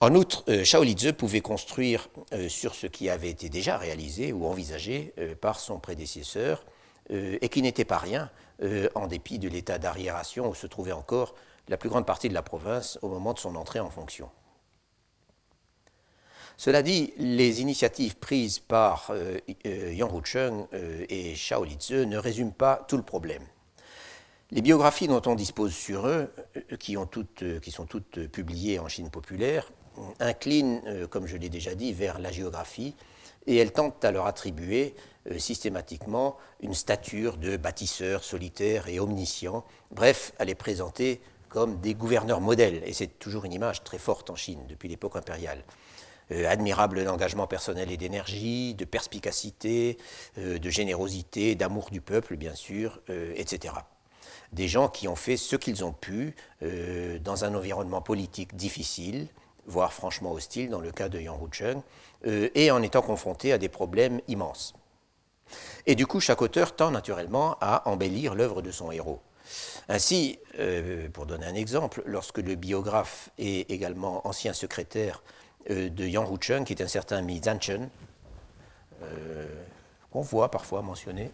En outre, Shaolizhe pouvait construire sur ce qui avait été déjà réalisé ou envisagé par son prédécesseur, et qui n'était pas rien, en dépit de l'état d'arriération où se trouvait encore la plus grande partie de la province au moment de son entrée en fonction. Cela dit, les initiatives prises par euh, euh, Yang Hucheng euh, et Shao Lizhe ne résument pas tout le problème. Les biographies dont on dispose sur eux, qui, qui sont toutes publiées en Chine populaire, inclinent, comme je l'ai déjà dit, vers la géographie et elles tentent à leur attribuer systématiquement une stature de bâtisseur solitaire et omniscient, bref, à les présenter comme des gouverneurs modèles. Et c'est toujours une image très forte en Chine depuis l'époque impériale. Euh, admirable d'engagement personnel et d'énergie, de perspicacité, euh, de générosité, d'amour du peuple, bien sûr, euh, etc. des gens qui ont fait ce qu'ils ont pu dans un environnement politique difficile, voire franchement hostile dans le cas de Yang Hucheng, et en étant confrontés à des problèmes immenses. Et du coup, chaque auteur tend naturellement à embellir l'œuvre de son héros. Ainsi, euh, pour donner un exemple, lorsque le biographe est également ancien secrétaire euh, de Yang Hucheng, qui est un certain Mi Zanchen, euh, qu'on voit parfois mentionné,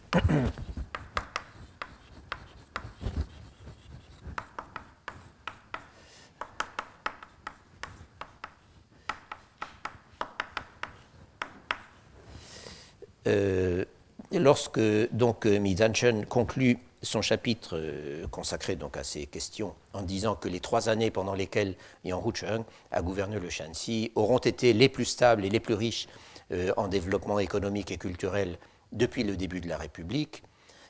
lorsque donc Mi Zanchen conclut son chapitre euh, consacré à ces questions en disant que les trois années pendant lesquelles Yang Hucheng a gouverné le Shanxi auront été les plus stables et les plus riches euh, en développement économique et culturel depuis le début de la République,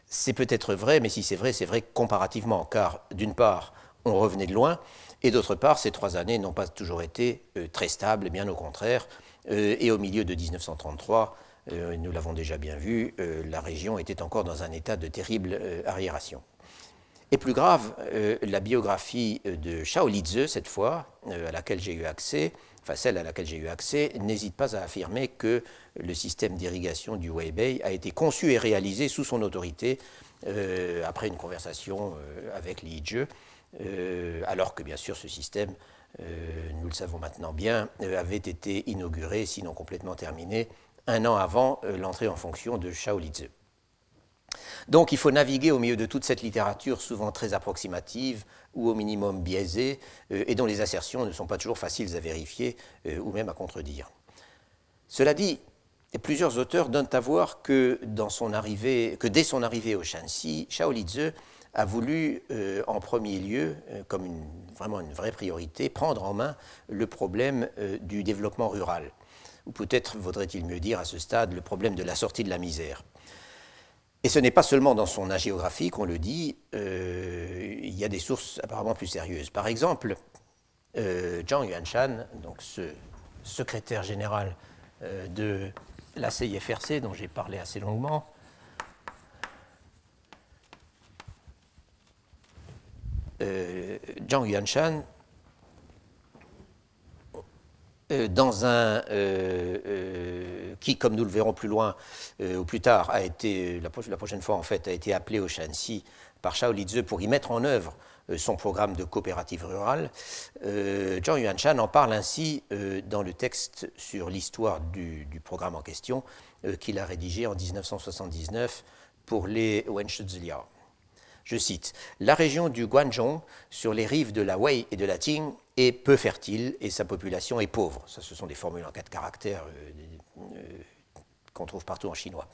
c'est peut-être vrai, mais si c'est vrai, c'est vrai comparativement, car d'une part, on revenait de loin, et d'autre part, ces trois années n'ont pas toujours été euh, très stables, bien au contraire, et au milieu de 1933, euh, nous l'avons déjà bien vu, euh, la région était encore dans un état de terrible euh, arriération. Et plus grave, la biographie de Shao Lize, cette fois, à laquelle j'ai eu accès, enfin celle à laquelle j'ai eu accès, n'hésite pas à affirmer que le système d'irrigation du Weibei a été conçu et réalisé sous son autorité après une conversation avec Li Zhe, alors que bien sûr ce système, nous le savons maintenant bien, avait été inauguré, sinon complètement terminé, un an avant euh, l'entrée en fonction de Shaolitze. Donc il faut naviguer au milieu de toute cette littérature souvent très approximative ou au minimum biaisée euh, et dont les assertions ne sont pas toujours faciles à vérifier euh, ou même à contredire. Cela dit, plusieurs auteurs donnent à voir que, dès son arrivée au Shanxi, Shaolitze a voulu en premier lieu, comme vraiment une vraie priorité, prendre en main le problème du développement rural ou peut-être vaudrait-il mieux dire à ce stade le problème de la sortie de la misère. Et ce n'est pas seulement dans son agéographie qu'on le dit, euh, il y a des sources apparemment plus sérieuses. Par exemple, euh, Zhang Yuanshan, donc ce secrétaire général euh, de la CIFRC dont j'ai parlé assez longuement, Zhang Yuanshan euh, dans un euh, euh, qui, comme nous le verrons plus loin ou plus tard, a été la, prochaine fois en fait a été appelé au Shanxi par Shao Lize pour y mettre en œuvre son programme de coopérative rurale. Zhang Yuanshan en parle ainsi dans le texte sur l'histoire du, programme en question qu'il a rédigé en 1979 pour les Wenshizliao. Je cite La région du Guangzhou, sur les rives de la Wei et de la Qing, est peu fertile et sa population est pauvre. Ça, ce sont des formules en quatre caractères euh, euh, qu'on trouve partout en chinois.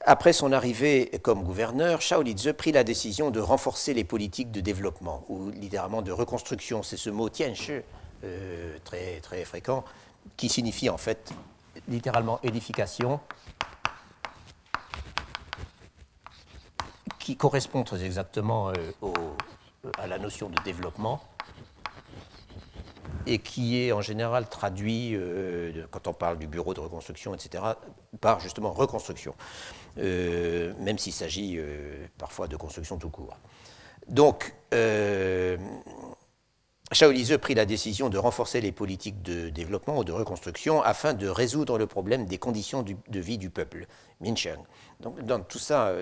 Après son arrivée comme gouverneur, Shao Lize prit la décision de renforcer les politiques de développement, ou littéralement de reconstruction. C'est ce mot tianshi, euh, très, très fréquent, qui signifie en fait littéralement édification, qui correspond très exactement à la notion de développement et qui est en général traduit, euh, quand on parle du bureau de reconstruction, etc., par justement reconstruction, euh, même s'il s'agit euh, parfois de construction tout court. Donc, Shaolise prit la décision de renforcer les politiques de développement ou de reconstruction afin de résoudre le problème des conditions de vie du peuple, Mincheng. Donc, dans tout ça,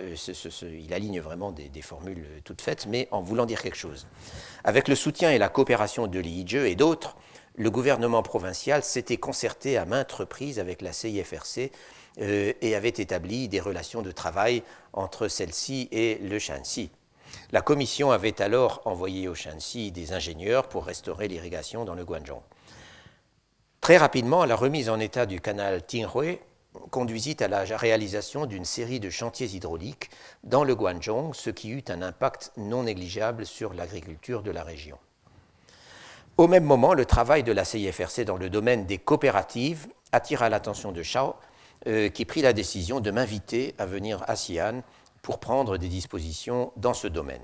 il aligne vraiment des, formules toutes faites, mais en voulant dire quelque chose. Avec le soutien et la coopération de Li Yizhe et d'autres, le gouvernement provincial s'était concerté à maintes reprises avec la CIFRC euh, et avait établi des relations de travail entre celle-ci et le Shanxi. La commission avait alors envoyé au Shanxi des ingénieurs pour restaurer l'irrigation dans le Guangzhou. Très rapidement, la remise en état du canal Tinghui conduisit à la réalisation d'une série de chantiers hydrauliques dans le Guangzhou, ce qui eut un impact non négligeable sur l'agriculture de la région. Au même moment, le travail de la CIFRC dans le domaine des coopératives attira l'attention de Shao, euh, qui prit la décision de m'inviter à venir à Xi'an pour prendre des dispositions dans ce domaine.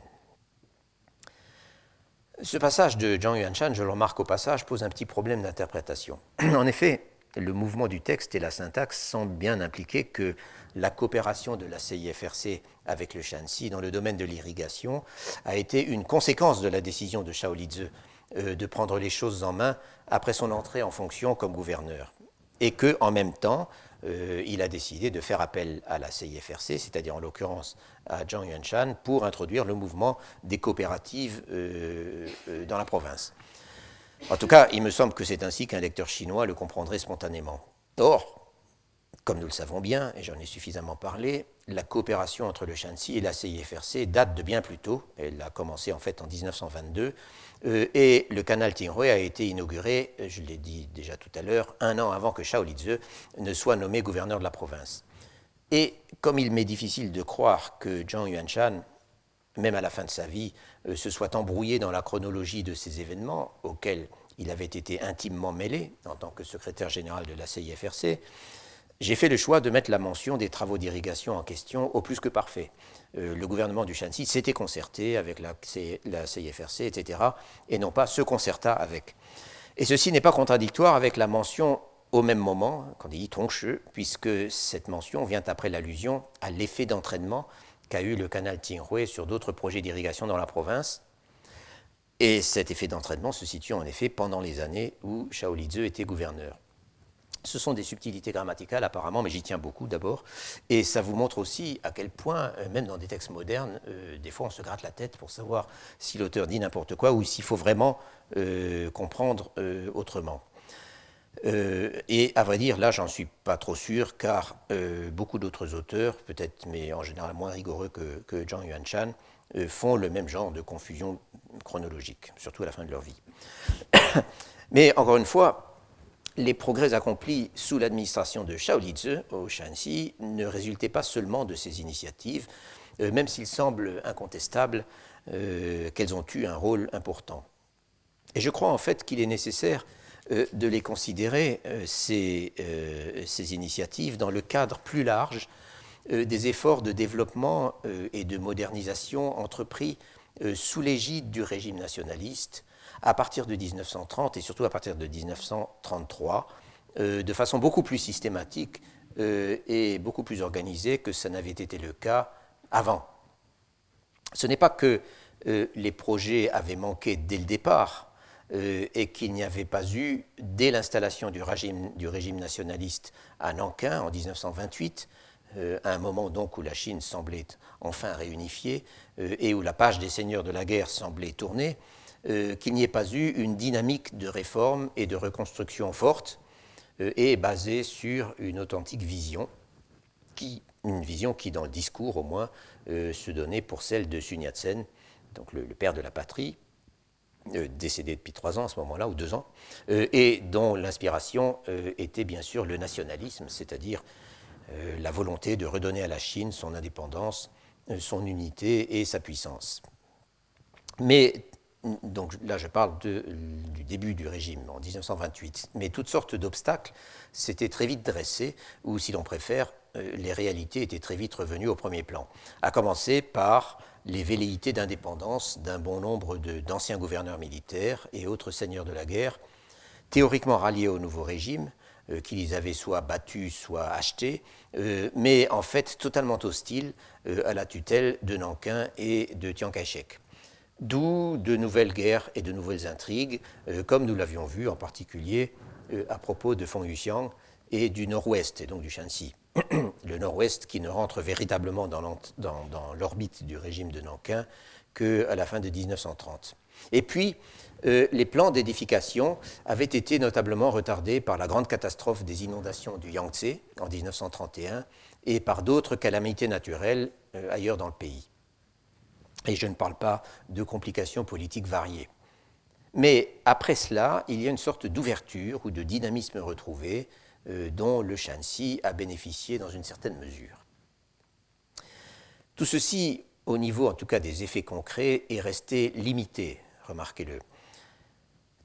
Ce passage de Zhang Yuanshan, je le remarque au passage, pose un petit problème d'interprétation. en effet, le mouvement du texte et la syntaxe semblent bien impliquer que la coopération de la CIFRC avec le Shanxi dans le domaine de l'irrigation a été une conséquence de la décision de Shaolitze euh, de prendre les choses en main après son entrée en fonction comme gouverneur. Et que, en même temps, euh, il a décidé de faire appel à la CIFRC, c'est-à-dire en l'occurrence à Zhang Yuanshan, pour introduire le mouvement des coopératives euh, dans la province. En tout cas, il me semble que c'est ainsi qu'un lecteur chinois le comprendrait spontanément. Or, comme nous le savons bien, et j'en ai suffisamment parlé, la coopération entre le Shanxi et la CIFRC date de bien plus tôt. Elle a commencé en fait en 1922. Euh, et le canal Tinghui a été inauguré, je l'ai dit déjà tout à l'heure, un an avant que Shao Lizi ne soit nommé gouverneur de la province. Et comme il m'est difficile de croire que Zhang Yuanshan, même à la fin de sa vie, euh, se soit embrouillé dans la chronologie de ces événements auxquels il avait été intimement mêlé en tant que secrétaire général de la CIFRC, j'ai fait le choix de mettre la mention des travaux d'irrigation en question au plus que parfait. Euh, le gouvernement du Shanxi s'était concerté avec la, CIFRC, etc., et non pas se concerta avec. Et ceci n'est pas contradictoire avec la mention au même moment, quand il dit troncheux, puisque cette mention vient après l'allusion à l'effet d'entraînement qu'a eu le canal Tinghui sur d'autres projets d'irrigation dans la province. Et cet effet d'entraînement se situe en effet pendant les années où Shao était gouverneur. Ce sont des subtilités grammaticales apparemment, mais j'y tiens beaucoup d'abord. Et ça vous montre aussi à quel point, euh, même dans des textes modernes, euh, des fois on se gratte la tête pour savoir si l'auteur dit n'importe quoi ou s'il faut vraiment euh, comprendre autrement. et à vrai dire, là, j'en suis pas trop sûr, car beaucoup d'autres auteurs, peut-être, mais en général moins rigoureux que, que Zhang Yuanshan, font le même genre de confusion chronologique, surtout à la fin de leur vie. mais encore une fois, les progrès accomplis sous l'administration de Shaolitze au Shanxi ne résultaient pas seulement de ces initiatives, euh, même s'il semble incontestable euh, qu'elles ont eu un rôle important. Et je crois en fait qu'il est nécessaire euh, de les considérer, ces, ces, initiatives, dans le cadre plus large des efforts de développement et de modernisation entrepris sous l'égide du régime nationaliste à partir de 1930 et surtout à partir de 1933, euh, de façon beaucoup plus systématique euh, et beaucoup plus organisée que ça n'avait été le cas avant. Ce n'est pas que euh, les projets avaient manqué dès le départ et qu'il n'y avait pas eu, dès l'installation du régime, nationaliste à Nankin en 1928, à un moment donc où la Chine semblait enfin réunifiée et où la page des seigneurs de la guerre semblait tourner, euh, qu'il n'y ait pas eu une dynamique de réforme et de reconstruction forte euh, et basée sur une authentique vision, qui, une vision qui, dans le discours au moins, euh, se donnait pour celle de Sun Yat-sen, donc le, père de la patrie, décédé depuis trois ans à ce moment-là, ou deux ans, et dont l'inspiration était bien sûr le nationalisme, c'est-à-dire la volonté de redonner à la Chine son indépendance, son unité et sa puissance. Mais donc là je parle du début du régime en 1928, mais toutes sortes d'obstacles s'étaient très vite dressés, ou si l'on préfère, euh, les réalités étaient très vite revenues au premier plan, à commencer par les velléités d'indépendance d'un bon nombre d'anciens gouverneurs militaires et autres seigneurs de la guerre, théoriquement ralliés au nouveau régime, euh, qui les avaient soit battus, soit achetés, euh, mais en fait totalement hostiles à la tutelle de Nankin et de Chiang Kai-shek. D'où de nouvelles guerres et de nouvelles intrigues, euh, comme nous l'avions vu en particulier euh, à propos de Feng Yuxiang et du nord-ouest, et donc du Shanxi. le nord-ouest qui ne rentre véritablement dans l'orbite du régime de Nankin qu'à la fin de 1930. Et puis, euh, les plans d'édification avaient été notablement retardés par la grande catastrophe des inondations du Yangtze en 1931 et par d'autres calamités naturelles ailleurs dans le pays. Et je ne parle pas de complications politiques variées. Mais après cela, il y a une sorte d'ouverture ou de dynamisme retrouvé euh, dont le Shanxi a bénéficié dans une certaine mesure. Tout ceci, au niveau en tout cas des effets concrets, est resté limité, remarquez-le.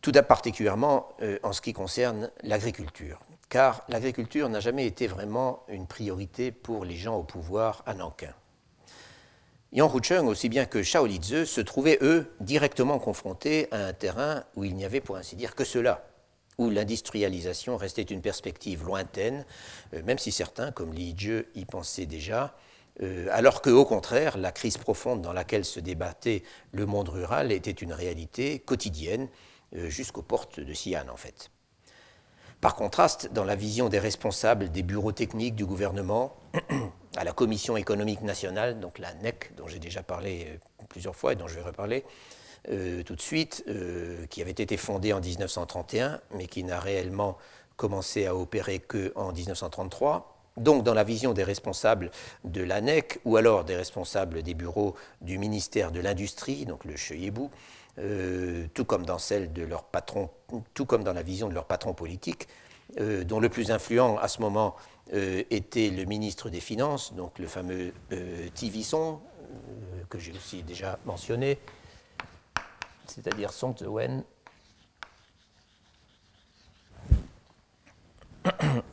Tout particulièrement euh, en ce qui concerne l'agriculture, car l'agriculture n'a jamais été vraiment une priorité pour les gens au pouvoir à Nankin. Yang Hucheng, aussi bien que Shao se trouvaient, eux, directement confrontés à un terrain où il n'y avait, pour ainsi dire, que cela, où l'industrialisation restait une perspective lointaine, euh, même si certains, comme Li Jie, y pensaient déjà, euh, alors que, au contraire, la crise profonde dans laquelle se débattait le monde rural était une réalité quotidienne, euh, jusqu'aux portes de Xi'an, en fait. Par contraste, dans la vision des responsables des bureaux techniques du gouvernement, à la Commission économique nationale, donc la NEC, dont j'ai déjà parlé plusieurs fois et dont je vais reparler, euh, tout de suite, euh, qui avait été fondée en 1931, mais qui n'a réellement commencé à opérer qu'en 1933. Donc, dans la vision des responsables de l'ANEC, ou alors des responsables des bureaux du ministère de l'Industrie, donc le Cheyebou, euh, tout comme dans celle de leur patron, tout comme dans la vision de leur patron politique, dont le plus influent à ce moment était le ministre des Finances, donc le fameux Tivisson, que j'ai aussi déjà mentionné, c'est-à-dire Song Wen.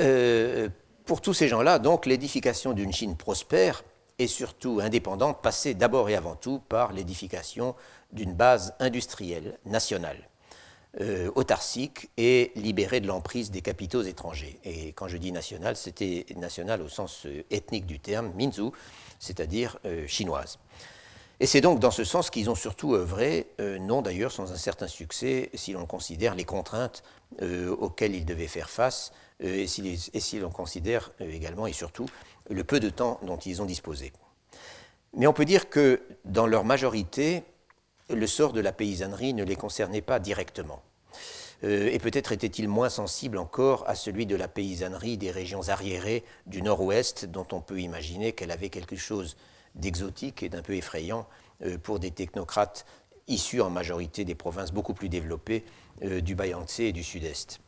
Euh, pour tous ces gens-là, donc, l'édification d'une Chine prospère et surtout indépendante passait d'abord et avant tout par l'édification d'une base industrielle nationale, euh, autarcique et libérée de l'emprise des capitaux étrangers. Et quand je dis nationale, c'était national au sens euh, ethnique du terme, Minzu, c'est-à-dire chinoise. Et c'est donc dans ce sens qu'ils ont surtout œuvré, euh, non d'ailleurs sans un certain succès, si l'on considère les contraintes euh, auxquelles ils devaient faire face, euh, et si, l'on considère également et surtout le peu de temps dont ils ont disposé. Mais on peut dire que dans leur majorité, le sort de la paysannerie ne les concernait pas directement. et peut-être étaient-ils moins sensibles encore à celui de la paysannerie des régions arriérées du nord-ouest, dont on peut imaginer qu'elle avait quelque chose d'exotique et d'un peu effrayant euh, pour des technocrates issus en majorité des provinces beaucoup plus développées euh, du Bayangtze et du Sud-Est.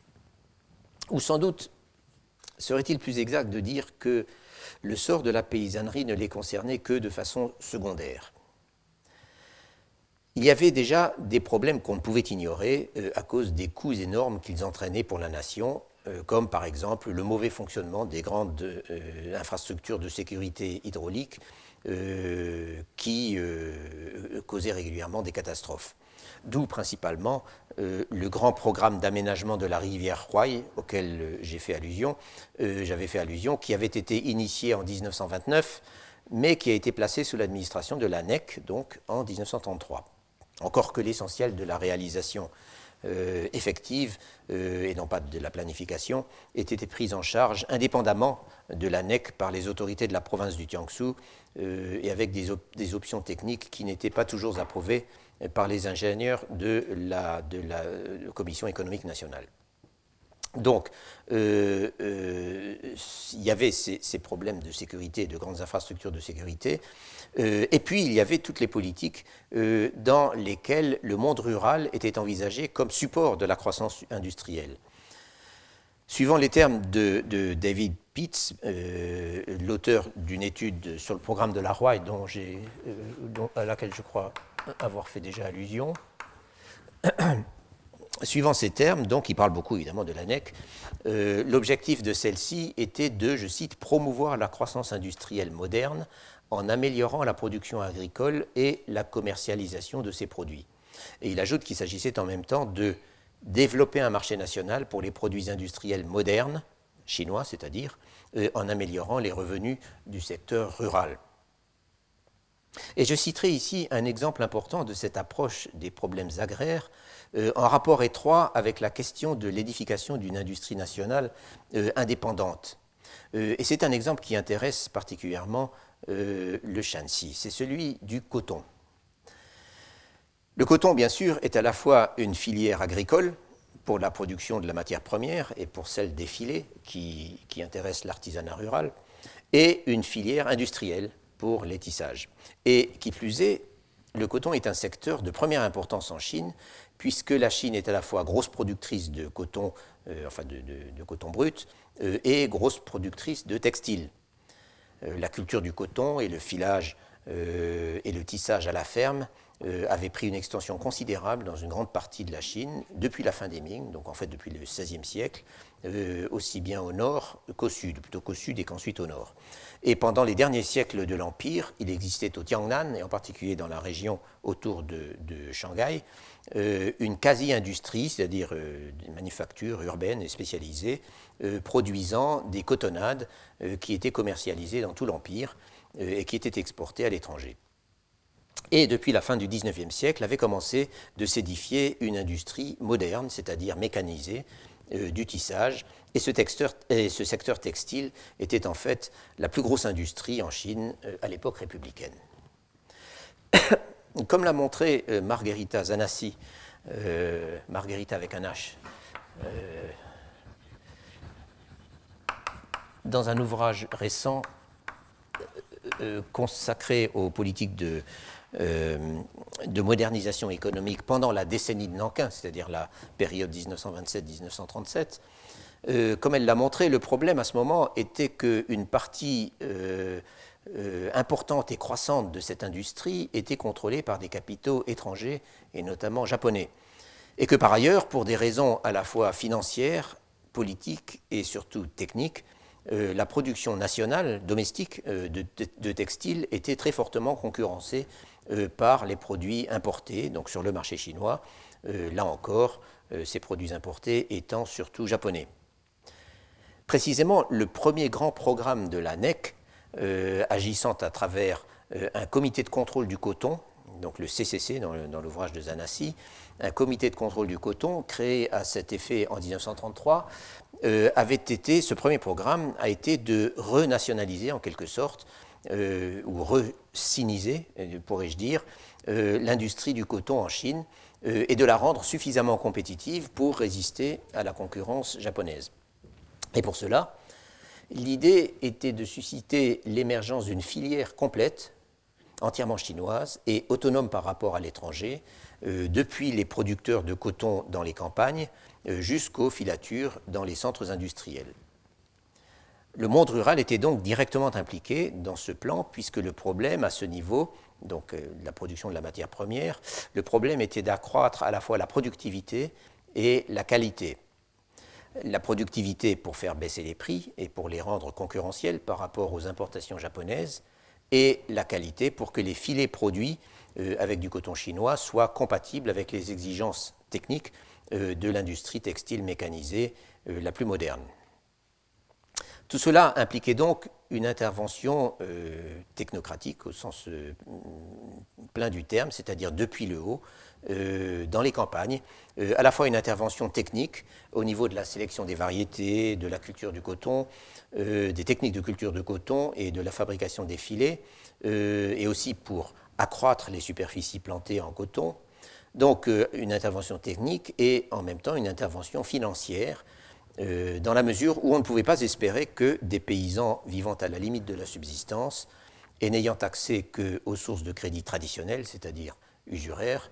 Ou sans doute serait-il plus exact de dire que le sort de la paysannerie ne les concernait que de façon secondaire. Il y avait déjà des problèmes qu'on ne pouvait ignorer euh, à cause des coûts énormes qu'ils entraînaient pour la nation, comme par exemple le mauvais fonctionnement des grandes infrastructures de sécurité hydraulique euh, qui euh, causaient régulièrement des catastrophes. D'où principalement euh, le grand programme d'aménagement de la rivière Huai, auquel j'avais fait allusion, qui avait été initié en 1929, mais qui a été placé sous l'administration de l'ANEC, donc en 1933. Encore que l'essentiel de la réalisation euh, effective euh, et non pas de la planification ait été prise en charge indépendamment de l'ANEC par les autorités de la province du Jiangsu euh, et avec des, options techniques qui n'étaient pas toujours approuvées par les ingénieurs la, de la Commission économique nationale. Donc, euh, euh, il y avait ces, problèmes de sécurité, de grandes infrastructures de sécurité, euh, et puis il y avait toutes les politiques dans lesquelles le monde rural était envisagé comme support de la croissance industrielle. Suivant les termes de, David Pitts, l'auteur d'une étude sur le programme de la Roi, dont dont, à laquelle je crois avoir fait déjà allusion, Suivant ces termes, donc il parle beaucoup évidemment de l'ANEC, euh, l'objectif de celle-ci était de, je cite, promouvoir la croissance industrielle moderne en améliorant la production agricole et la commercialisation de ses produits. Et il ajoute qu'il s'agissait en même temps de développer un marché national pour les produits industriels modernes, chinois c'est-à-dire, euh, en améliorant les revenus du secteur rural. Et je citerai ici un exemple important de cette approche des problèmes agraires euh, en rapport étroit avec la question de l'édification d'une industrie nationale euh, indépendante. Euh, et c'est un exemple qui intéresse particulièrement le Shanxi, c'est celui du coton. Le coton, bien sûr, est à la fois une filière agricole pour la production de la matière première et pour celle des filets qui, qui intéressent l'artisanat rural, et une filière industrielle pour les. Et qui plus est, le coton est un secteur de première importance en Chine, puisque la Chine est à la fois grosse productrice de coton, euh, enfin de, coton brut, euh, et grosse productrice de textiles. Euh, la culture du coton et le filage et le tissage à la ferme avait pris une extension considérable dans une grande partie de la Chine depuis la fin des Ming, donc en fait depuis le XVIe siècle, aussi bien au nord qu'au sud, plutôt qu'au sud et qu'ensuite au nord. Et pendant les derniers siècles de l'Empire, il existait au Tiangnan, et en particulier dans la région autour de, Shanghai, euh, une quasi-industrie, c'est-à-dire euh, une manufacture urbaine et spécialisée, euh, produisant des cotonnades qui étaient commercialisées dans tout l'Empire et qui étaient exportées à l'étranger. Et depuis la fin du XIXe siècle avait commencé de s'édifier une industrie moderne, c'est-à-dire mécanisée, du tissage, et ce, secteur textile était en fait la plus grosse industrie en Chine euh, à l'époque républicaine. Comme l'a montré euh, Margherita Zanassi, euh, Margherita avec un H, dans un ouvrage récent consacré aux politiques de, de modernisation économique pendant la décennie de Nankin, c'est-à-dire la période 1927-1937, euh, comme elle l'a montré, le problème à ce moment était qu'une partie euh, euh, importante et croissante de cette industrie était contrôlée par des capitaux étrangers et notamment japonais. Et que par ailleurs, pour des raisons à la fois financières, politiques et surtout techniques, la production nationale domestique de, textiles était très fortement concurrencée par les produits importés, donc sur le marché chinois, là encore, ces produits importés étant surtout japonais. Précisément, le premier grand programme de la NEC, euh, agissant à travers euh, un comité de contrôle du coton, donc le CCC dans l'ouvrage de Zanassi, un comité de contrôle du coton créé à cet effet en 1933, euh, avait été, ce premier programme a été de renationaliser en quelque sorte, ou re-siniser, pourrais-je dire, l'industrie du coton en Chine et de la rendre suffisamment compétitive pour résister à la concurrence japonaise. Et pour cela, l'idée était de susciter l'émergence d'une filière complète, entièrement chinoise et autonome par rapport à l'étranger, euh, depuis les producteurs de coton dans les campagnes euh, jusqu'aux filatures dans les centres industriels. Le monde rural était donc directement impliqué dans ce plan, puisque le problème à ce niveau, donc euh, la production de la matière première, le problème était d'accroître à la fois la productivité et la qualité la productivité pour faire baisser les prix et pour les rendre concurrentiels par rapport aux importations japonaises, et la qualité pour que les filets produits euh, avec du coton chinois soient compatibles avec les exigences techniques euh, de l'industrie textile mécanisée la plus moderne. Tout cela impliquait donc une intervention technocratique au sens plein du terme, c'est-à-dire depuis le haut, euh, dans les campagnes, euh, à la fois une intervention technique au niveau de la sélection des variétés, de la culture du coton, euh, des techniques de culture de coton et de la fabrication des filets, et aussi pour accroître les superficies plantées en coton. Donc une intervention technique et en même temps une intervention financière, dans la mesure où on ne pouvait pas espérer que des paysans vivant à la limite de la subsistance et n'ayant accès qu'aux sources de crédit traditionnelles, c'est-à-dire usuraires,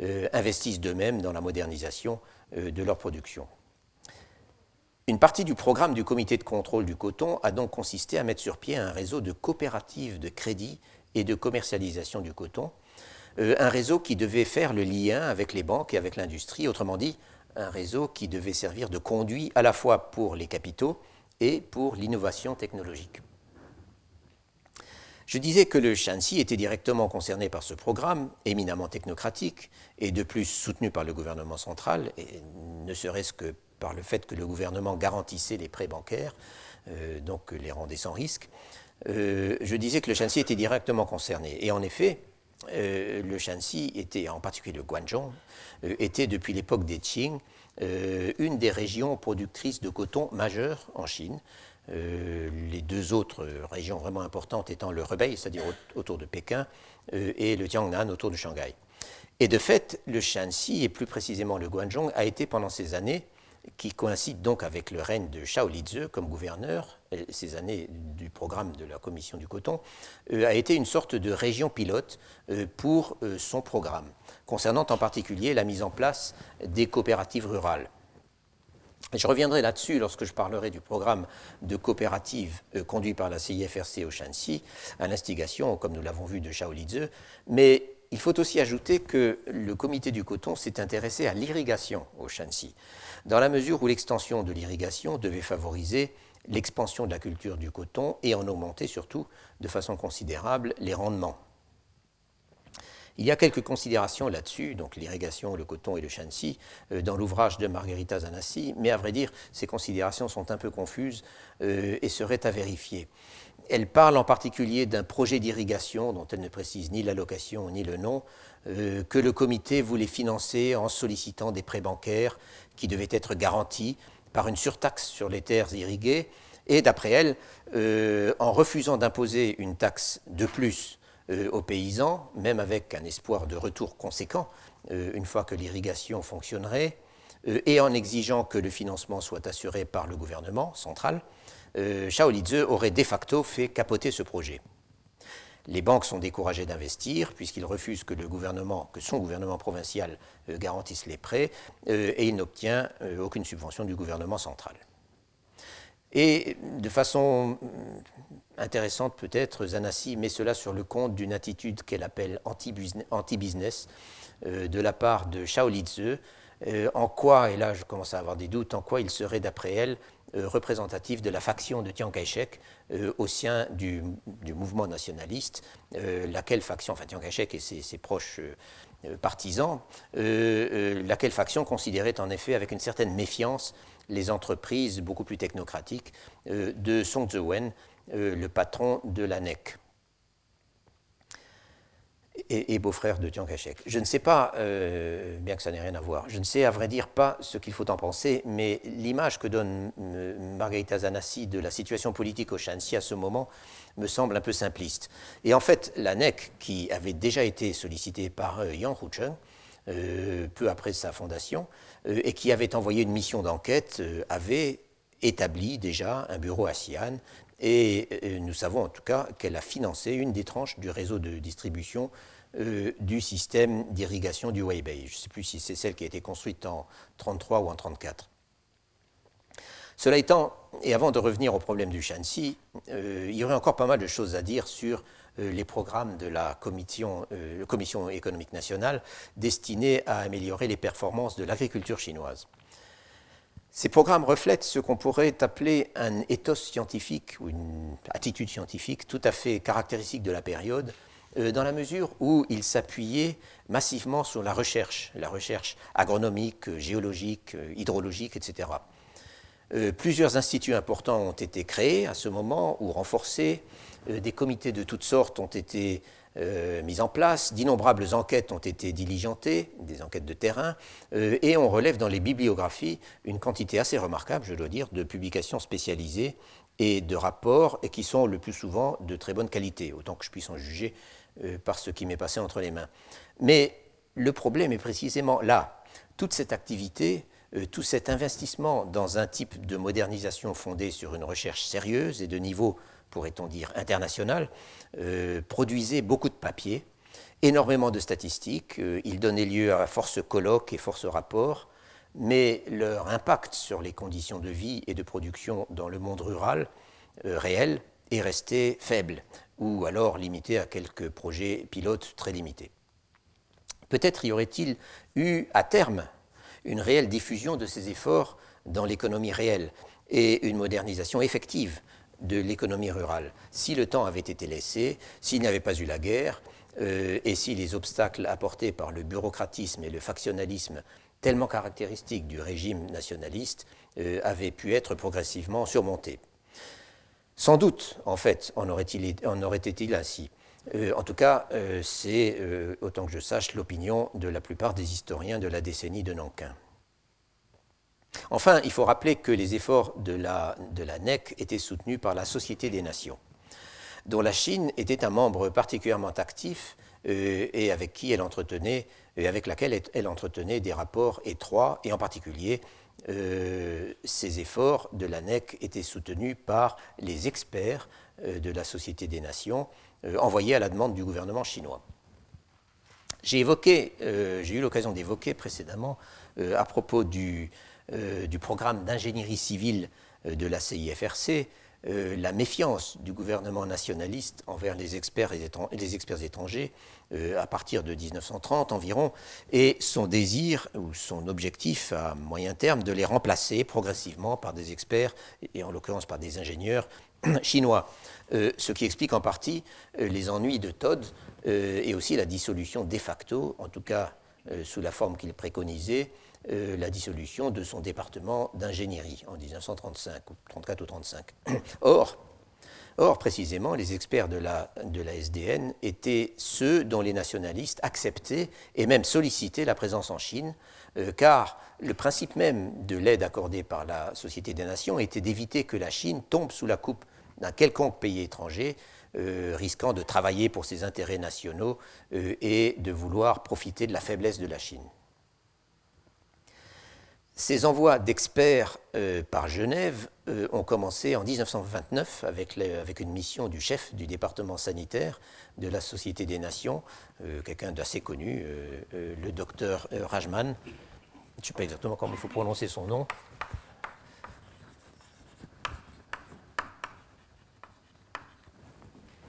euh, investissent d'eux-mêmes dans la modernisation euh, de leur production. Une partie du programme du comité de contrôle du coton a donc consisté à mettre sur pied un réseau de coopératives de crédit et de commercialisation du coton, euh, un réseau qui devait faire le lien avec les banques et avec l'industrie, autrement dit, un réseau qui devait servir de conduit à la fois pour les capitaux et pour l'innovation technologique. Je disais que le Shanxi était directement concerné par ce programme, éminemment technocratique, et de plus soutenu par le gouvernement central, ne serait-ce que par le fait que le gouvernement garantissait les prêts bancaires, euh, donc les rendait sans risque. Euh, je disais que le Shanxi était directement concerné. Et en effet, euh, le Shanxi était, en particulier le Guangzhou, était depuis l'époque des Qing une des régions productrices de coton majeures en Chine, euh, les deux autres régions vraiment importantes étant le Hebei, c'est-à-dire autour de Pékin, euh, et le Jiangnan autour de Shanghai. Et de fait, le Shanxi, et plus précisément le Guangzhou, a été pendant ces années, qui coïncident donc avec le règne de Shao Lizi comme gouverneur, ces années du programme de la Commission du coton, euh, a été une sorte de région pilote pour son programme, concernant en particulier la mise en place des coopératives rurales. Je reviendrai là-dessus lorsque je parlerai du programme de coopérative conduit par la CIFRC au Shanxi, à l'instigation, comme nous l'avons vu, de Shaolizhe. Mais il faut aussi ajouter que le comité du coton s'est intéressé à l'irrigation au Shanxi, dans la mesure où l'extension de l'irrigation devait favoriser l'expansion de la culture du coton et en augmenter surtout de façon considérable les rendements. Il y a quelques considérations là-dessus, donc l'irrigation, le coton et le Shanxi, euh, dans l'ouvrage de Margherita Zanassi, mais à vrai dire, ces considérations sont un peu confuses euh, et seraient à vérifier. Elle parle en particulier d'un projet d'irrigation dont elle ne précise ni l'allocation ni le nom, euh, que le comité voulait financer en sollicitant des prêts bancaires qui devaient être garantis par une surtaxe sur les terres irriguées, et d'après elle, en refusant d'imposer une taxe de plus euh, aux paysans, même avec un espoir de retour conséquent, euh, une fois que l'irrigation fonctionnerait, euh, et en exigeant que le financement soit assuré par le gouvernement central, Shaolitze aurait de facto fait capoter ce projet. Les banques sont découragées d'investir puisqu'ils refusent que, son gouvernement provincial garantisse les prêts et il n'obtient aucune subvention du gouvernement central. Et de façon intéressante peut-être, Zanassi met cela sur le compte d'une attitude qu'elle appelle anti-business euh, de la part de Shaolitze, euh, en quoi, et là je commence à avoir des doutes, en quoi il serait d'après elle euh, représentatif de la faction de Chiang Kai-shek au sein du, mouvement nationaliste, laquelle faction, enfin Chiang Kai-shek et ses, proches partisans, laquelle faction considérait en effet avec une certaine méfiance les entreprises beaucoup plus technocratiques de Song euh, le patron de la NEC et, beau-frère de Tian Kachek. Je ne sais pas, euh, bien que ça n'ait rien à voir, je ne sais à vrai dire pas ce qu'il faut en penser, mais l'image que donne euh, Margarita Zanassi de la situation politique au Shanxi à ce moment me semble un peu simpliste. Et en fait, la NEC, qui avait déjà été sollicitée par Yang Hucheng, peu après sa fondation, et qui avait envoyé une mission d'enquête, avait établi déjà un bureau à Xi'an et euh, nous savons en tout cas qu'elle a financé une des tranches du réseau de distribution euh, du système d'irrigation du Weibei. Je ne sais plus si c'est celle qui a été construite en 1933 ou en 1934. Cela étant, et avant de revenir au problème du Shanxi, euh, il y aurait encore pas mal de choses à dire sur les programmes de la commission économique nationale destinés à améliorer les performances de l'agriculture chinoise. Ces programmes reflètent ce qu'on pourrait appeler un ethos scientifique ou une attitude scientifique tout à fait caractéristique de la période, euh, dans la mesure où ils s'appuyaient massivement sur la recherche, la recherche agronomique, géologique, euh, hydrologique, etc. Euh, plusieurs instituts importants ont été créés à ce moment ou renforcés, des comités de toutes sortes ont été euh, mises en place, d'innombrables enquêtes ont été diligentées, des enquêtes de terrain, euh, et on relève dans les bibliographies une quantité assez remarquable, je dois dire, de publications spécialisées et de rapports, et qui sont le plus souvent de très bonne qualité, autant que je puisse en juger euh, par ce qui m'est passé entre les mains. Mais le problème est précisément là. Toute cette activité, tout cet investissement dans un type de modernisation fondée sur une recherche sérieuse et de niveau pourrait-on dire, international, euh, produisait beaucoup de papiers, énormément de statistiques. Euh, ils donnaient lieu à force colloques et force rapports, mais leur impact sur les conditions de vie et de production dans le monde rural euh, réel est resté faible, ou alors limité à quelques projets pilotes très limités. Peut-être y aurait-il eu à terme une réelle diffusion de ces efforts dans l'économie réelle et une modernisation effective de l'économie rurale. Si le temps avait été laissé, s'il n'y avait pas eu la guerre, euh, et si les obstacles apportés par le bureaucratisme et le factionnalisme tellement caractéristiques du régime nationaliste euh, avaient pu être progressivement surmontés. Sans doute, en fait, en aurait-il aurait été ainsi. Euh, en tout cas, c'est, autant que je sache, l'opinion de la plupart des historiens de la décennie de Nankin. Enfin, il faut rappeler que les efforts de la, NEC étaient soutenus par la Société des Nations, dont la Chine était un membre particulièrement actif euh, et avec qui elle entretenait, et avec laquelle elle entretenait des rapports étroits, et en particulier, euh, ces efforts de la NEC étaient soutenus par les experts euh, de la Société des Nations envoyés à la demande du gouvernement chinois. J'ai évoqué, j'ai eu l'occasion d'évoquer précédemment à propos du, du programme d'ingénierie civile de la CIFRC, euh, la méfiance du gouvernement nationaliste envers les experts, étrangers euh, à partir de 1930 environ, et son désir ou son objectif à moyen terme de les remplacer progressivement par des experts, et en l'occurrence par des ingénieurs chinois. Euh, ce qui explique en partie les ennuis de Todd et aussi la dissolution de facto, en tout cas sous la forme qu'il préconisait, euh, la dissolution de son département d'ingénierie en 1935, 34 ou 35. Or, Or, précisément, les experts de la, de la, SDN étaient ceux dont les nationalistes acceptaient et même sollicitaient la présence en Chine, euh, car le principe même de l'aide accordée par la Société des Nations était d'éviter que la Chine tombe sous la coupe d'un quelconque pays étranger, euh, risquant de travailler pour ses intérêts nationaux et de vouloir profiter de la faiblesse de la Chine. Ces envois d'experts euh, par Genève euh, ont commencé en 1929 avec, une mission du chef du département sanitaire de la Société des Nations, euh, quelqu'un d'assez connu, le docteur Rajman. Je ne sais pas exactement comment il faut prononcer son nom.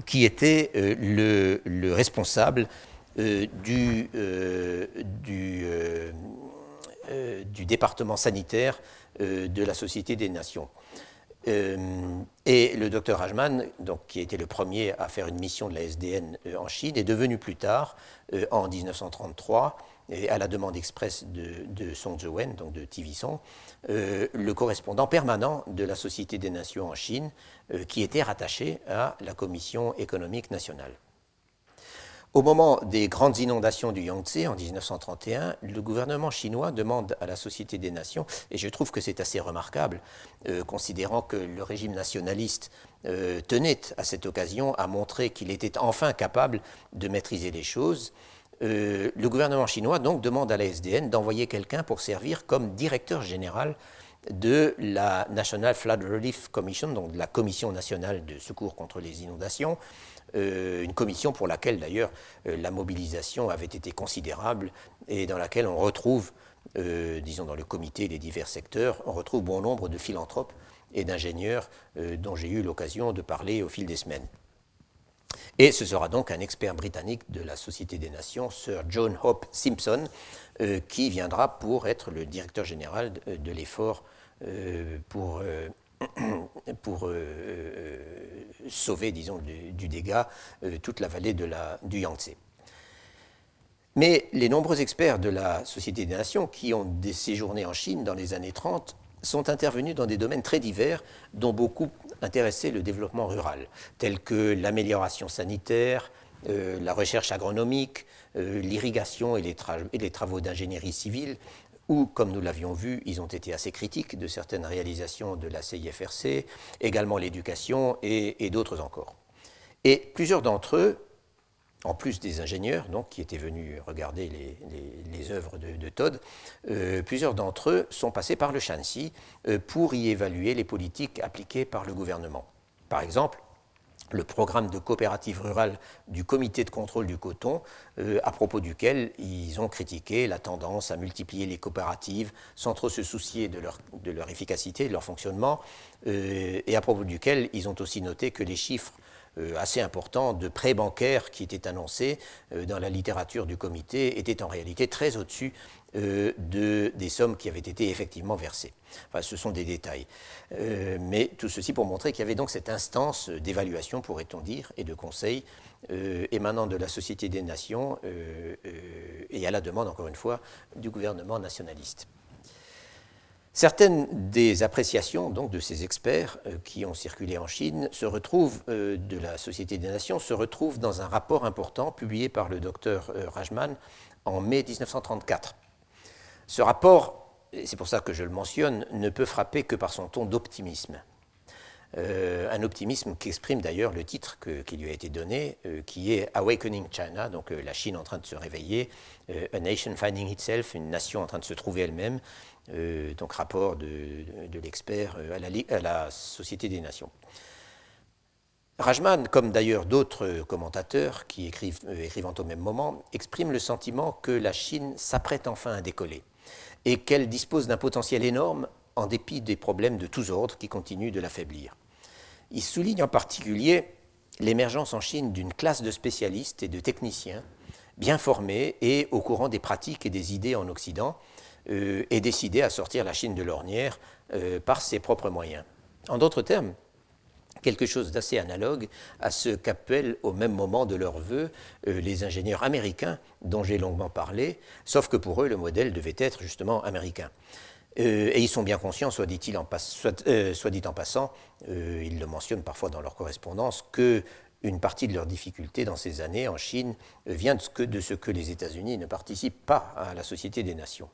qui était le, le, responsable du euh, du département sanitaire euh, de la Société des Nations. Euh, et le docteur Hajman, donc, qui été le premier à faire une mission de la SDN en Chine, est devenu plus tard, en 1933, et à la demande expresse de, de Song donc de Tivisson, le correspondant permanent de la Société des Nations en Chine, qui était rattaché à la Commission économique nationale. Au moment des grandes inondations du Yangtze en 1931, le gouvernement chinois demande à la Société des Nations, et je trouve que c'est assez remarquable, euh, considérant que le régime nationaliste euh, tenait à cette occasion à montrer qu'il était enfin capable de maîtriser les choses, euh, le gouvernement chinois donc demande à la SDN d'envoyer quelqu'un pour servir comme directeur général de la National Flood Relief Commission, donc de la Commission nationale de secours contre les inondations, euh, une commission pour laquelle d'ailleurs euh, la mobilisation avait été considérable et dans laquelle on retrouve, euh, disons dans le comité des divers secteurs, on retrouve bon nombre de philanthropes et d'ingénieurs dont j'ai eu l'occasion de parler au fil des semaines. Et ce sera donc un expert britannique de la Société des Nations, Sir John Hope Simpson, qui viendra pour être le directeur général de, l'effort pour pour euh, euh, sauver, disons, du, dégât euh, toute la vallée du Yangtze. Mais les nombreux experts de la Société des Nations qui ont séjourné en Chine dans les années 30 sont intervenus dans des domaines très divers dont beaucoup intéressaient le développement rural, tels que l'amélioration sanitaire, la recherche agronomique, l'irrigation et, les travaux d'ingénierie civile, où, comme nous l'avions vu, ils ont été assez critiques de certaines réalisations de la CIFRC, également l'éducation et, d'autres encore. Et plusieurs d'entre eux, en plus des ingénieurs donc, qui étaient venus regarder les, œuvres de, Todd, euh, plusieurs d'entre eux sont passés par le Shanxi euh, pour y évaluer les politiques appliquées par le gouvernement. Par exemple, le programme de coopérative rurale du comité de contrôle du coton, euh, à propos duquel ils ont critiqué la tendance à multiplier les coopératives sans trop se soucier de leur, efficacité, de leur fonctionnement, euh, et à propos duquel ils ont aussi noté que les chiffres assez importants de prêts bancaires qui étaient annoncés dans la littérature du comité étaient en réalité très au-dessus euh, de, des sommes qui avaient été effectivement versées. Ce sont des détails. Euh, mais tout ceci pour montrer qu'il y avait donc cette instance d'évaluation, pourrait-on dire, et de conseil euh, émanant de la Société des Nations et à la demande, encore une fois, du gouvernement nationaliste. Certaines des appréciations donc, de ces experts qui ont circulé en Chine se retrouvent, de la Société des Nations se retrouvent dans un rapport important publié par le docteur Rajman en mai 1934. Ce rapport, c'est pour ça que je le mentionne, ne peut frapper que par son ton d'optimisme. Euh, un optimisme qui exprime d'ailleurs le titre qui lui a été donné, euh, qui est Awakening China, donc euh, la Chine en train de se réveiller, A Nation Finding Itself, une nation en train de se trouver elle-même, donc rapport de, l'expert à la, à, la, Société des Nations. Rajman, comme d'ailleurs d'autres commentateurs qui écrivent, écrivant au même moment, exprime le sentiment que la Chine s'apprête enfin à décoller et qu'elle dispose d'un potentiel énorme en dépit des problèmes de tous ordres qui continuent de l'affaiblir. Il souligne en particulier l'émergence en Chine d'une classe de spécialistes et de techniciens bien formés et au courant des pratiques et des idées en Occident, euh, et décidés à sortir la Chine de l'ornière euh, par ses propres moyens. En d'autres termes, quelque chose d'assez analogue à ce qu'appellent au même moment de leur vœu euh, les ingénieurs américains dont j'ai longuement parlé, sauf que pour eux le modèle devait être justement américain. et ils sont bien conscients, soit dit, en, en passant, ils le mentionnent parfois dans leur correspondance, que une partie de leurs difficultés dans ces années en Chine vient de ce que les États-Unis ne participent pas à la Société des Nations.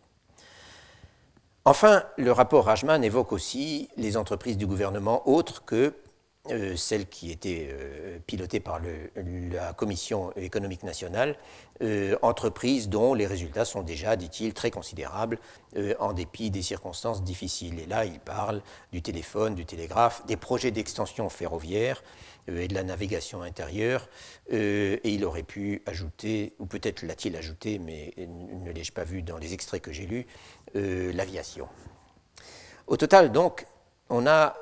Enfin, le rapport Rajman évoque aussi les entreprises du gouvernement autres que euh, celles qui étaient euh, pilotées par la Commission économique nationale, euh, entreprises dont les résultats sont déjà, dit-il, très considérables en dépit des circonstances difficiles. Et là, il parle du téléphone, du télégraphe, des projets d'extension ferroviaire, et de la navigation intérieure. et il aurait pu ajouter, ou peut-être l'a-t-il ajouté, mais ne l'ai-je pas vu dans les extraits que j'ai lus, l'aviation. Au total, donc, on a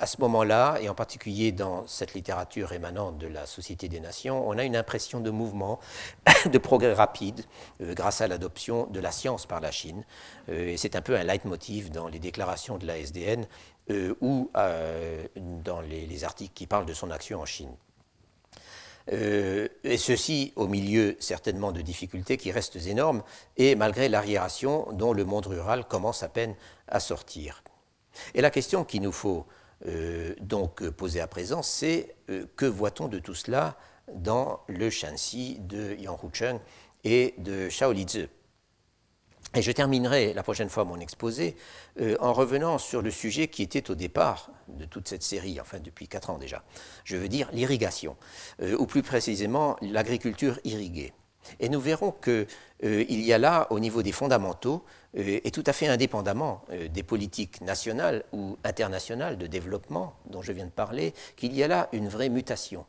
à ce moment-là, et en particulier dans cette littérature émanante de la Société des Nations, on a une impression de mouvement, de progrès rapide, grâce à l'adoption de la science par la Chine. et c'est un peu un leitmotiv dans les déclarations de la SDN euh, ou euh, dans les, articles qui parlent de son action en Chine. Euh, et ceci au milieu certainement de difficultés qui restent énormes, et malgré l'arriération dont le monde rural commence à peine à sortir. Et la question qu'il nous faut donc poser à présent, c'est que voit-on de tout cela dans le Shanxi de Yang Hucheng et de Shao Lizi? Et je terminerai la prochaine fois mon exposé euh, en revenant sur le sujet qui était au départ de toute cette série, enfin depuis quatre ans déjà. Je veux dire l'irrigation, euh, ou plus précisément l'agriculture irriguée. Et nous verrons qu'il euh, y a là, au niveau des fondamentaux, et tout à fait indépendamment des politiques nationales ou internationales de développement dont je viens de parler, qu'il y a là une vraie mutation.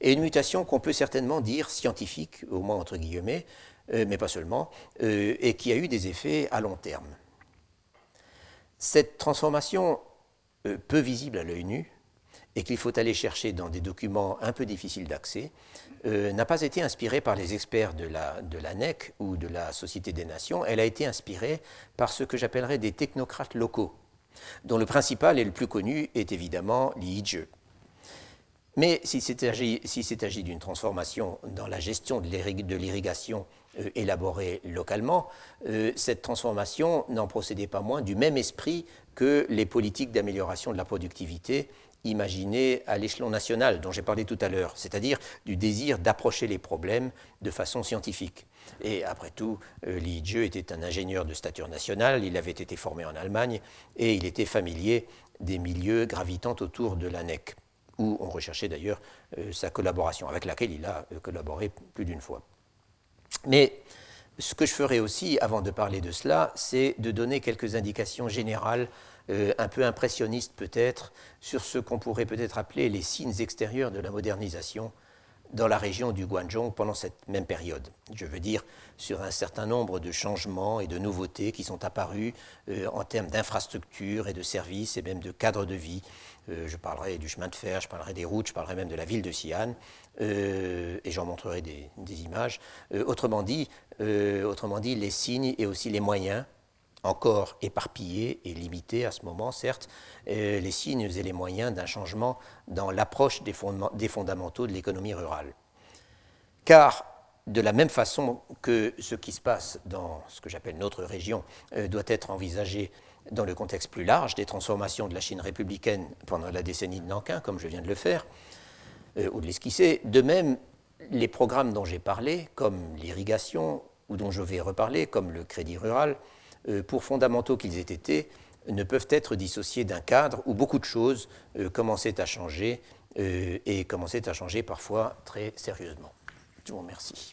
Et une mutation qu'on peut certainement dire scientifique, au moins entre guillemets, euh, mais pas seulement, euh, et qui a eu des effets à long terme. Cette transformation, euh, peu visible à l'œil nu, et qu'il faut aller chercher dans des documents un peu difficiles d'accès, n'a pas été inspirée par les experts de la, de NEC ou de la Société des Nations, elle a été inspirée par ce que j'appellerais des technocrates locaux, dont le principal et le plus connu est évidemment Li Yizhe. Mais s'il s'est agi, d'une transformation dans la gestion de l'irrigation euh, élaborée localement, euh, cette transformation n'en procédait pas moins du même esprit que les politiques d'amélioration de la productivité imaginées à l'échelon national dont j'ai parlé tout à l'heure, c'est-à-dire du désir d'approcher les problèmes de façon scientifique. Et après tout, euh, Li Jie était un ingénieur de stature nationale, il avait été formé en Allemagne et il était familier des milieux gravitant autour de l'ANEC où on recherchait d'ailleurs euh, sa collaboration, avec laquelle il a euh, collaboré plus d'une fois. Mais ce que je ferai aussi, avant de parler de cela, c'est de donner quelques indications générales, euh, un peu impressionnistes peut-être, sur ce qu'on pourrait peut-être appeler les signes extérieurs de la modernisation dans la région du Guangzhou pendant cette même période. Je veux dire sur un certain nombre de changements et de nouveautés qui sont apparus en termes d'infrastructures et de services et même de cadres de vie euh, je parlerai du chemin de fer, je parlerai des routes, je parlerai même de la ville de Xi'an, euh, et j'en montrerai des, images. Euh, autrement, dit, autrement dit, les signes et aussi les moyens, encore éparpillés et limités à ce moment, certes, les signes et les moyens d'un changement dans l'approche des fondamentaux de l'économie rurale. Car de la même façon que ce qui se passe dans ce que j'appelle notre région doit être envisagé dans le contexte plus large des transformations de la Chine républicaine pendant la décennie de Nankin, comme je viens de le faire, euh, ou de l'esquisser. De même, les programmes dont j'ai parlé, comme l'irrigation, ou dont je vais reparler, comme le crédit rural, euh, pour fondamentaux qu'ils aient été, ne peuvent être dissociés d'un cadre où beaucoup de choses euh, commençaient à changer, et commençaient à changer parfois très sérieusement. Je vous remercie.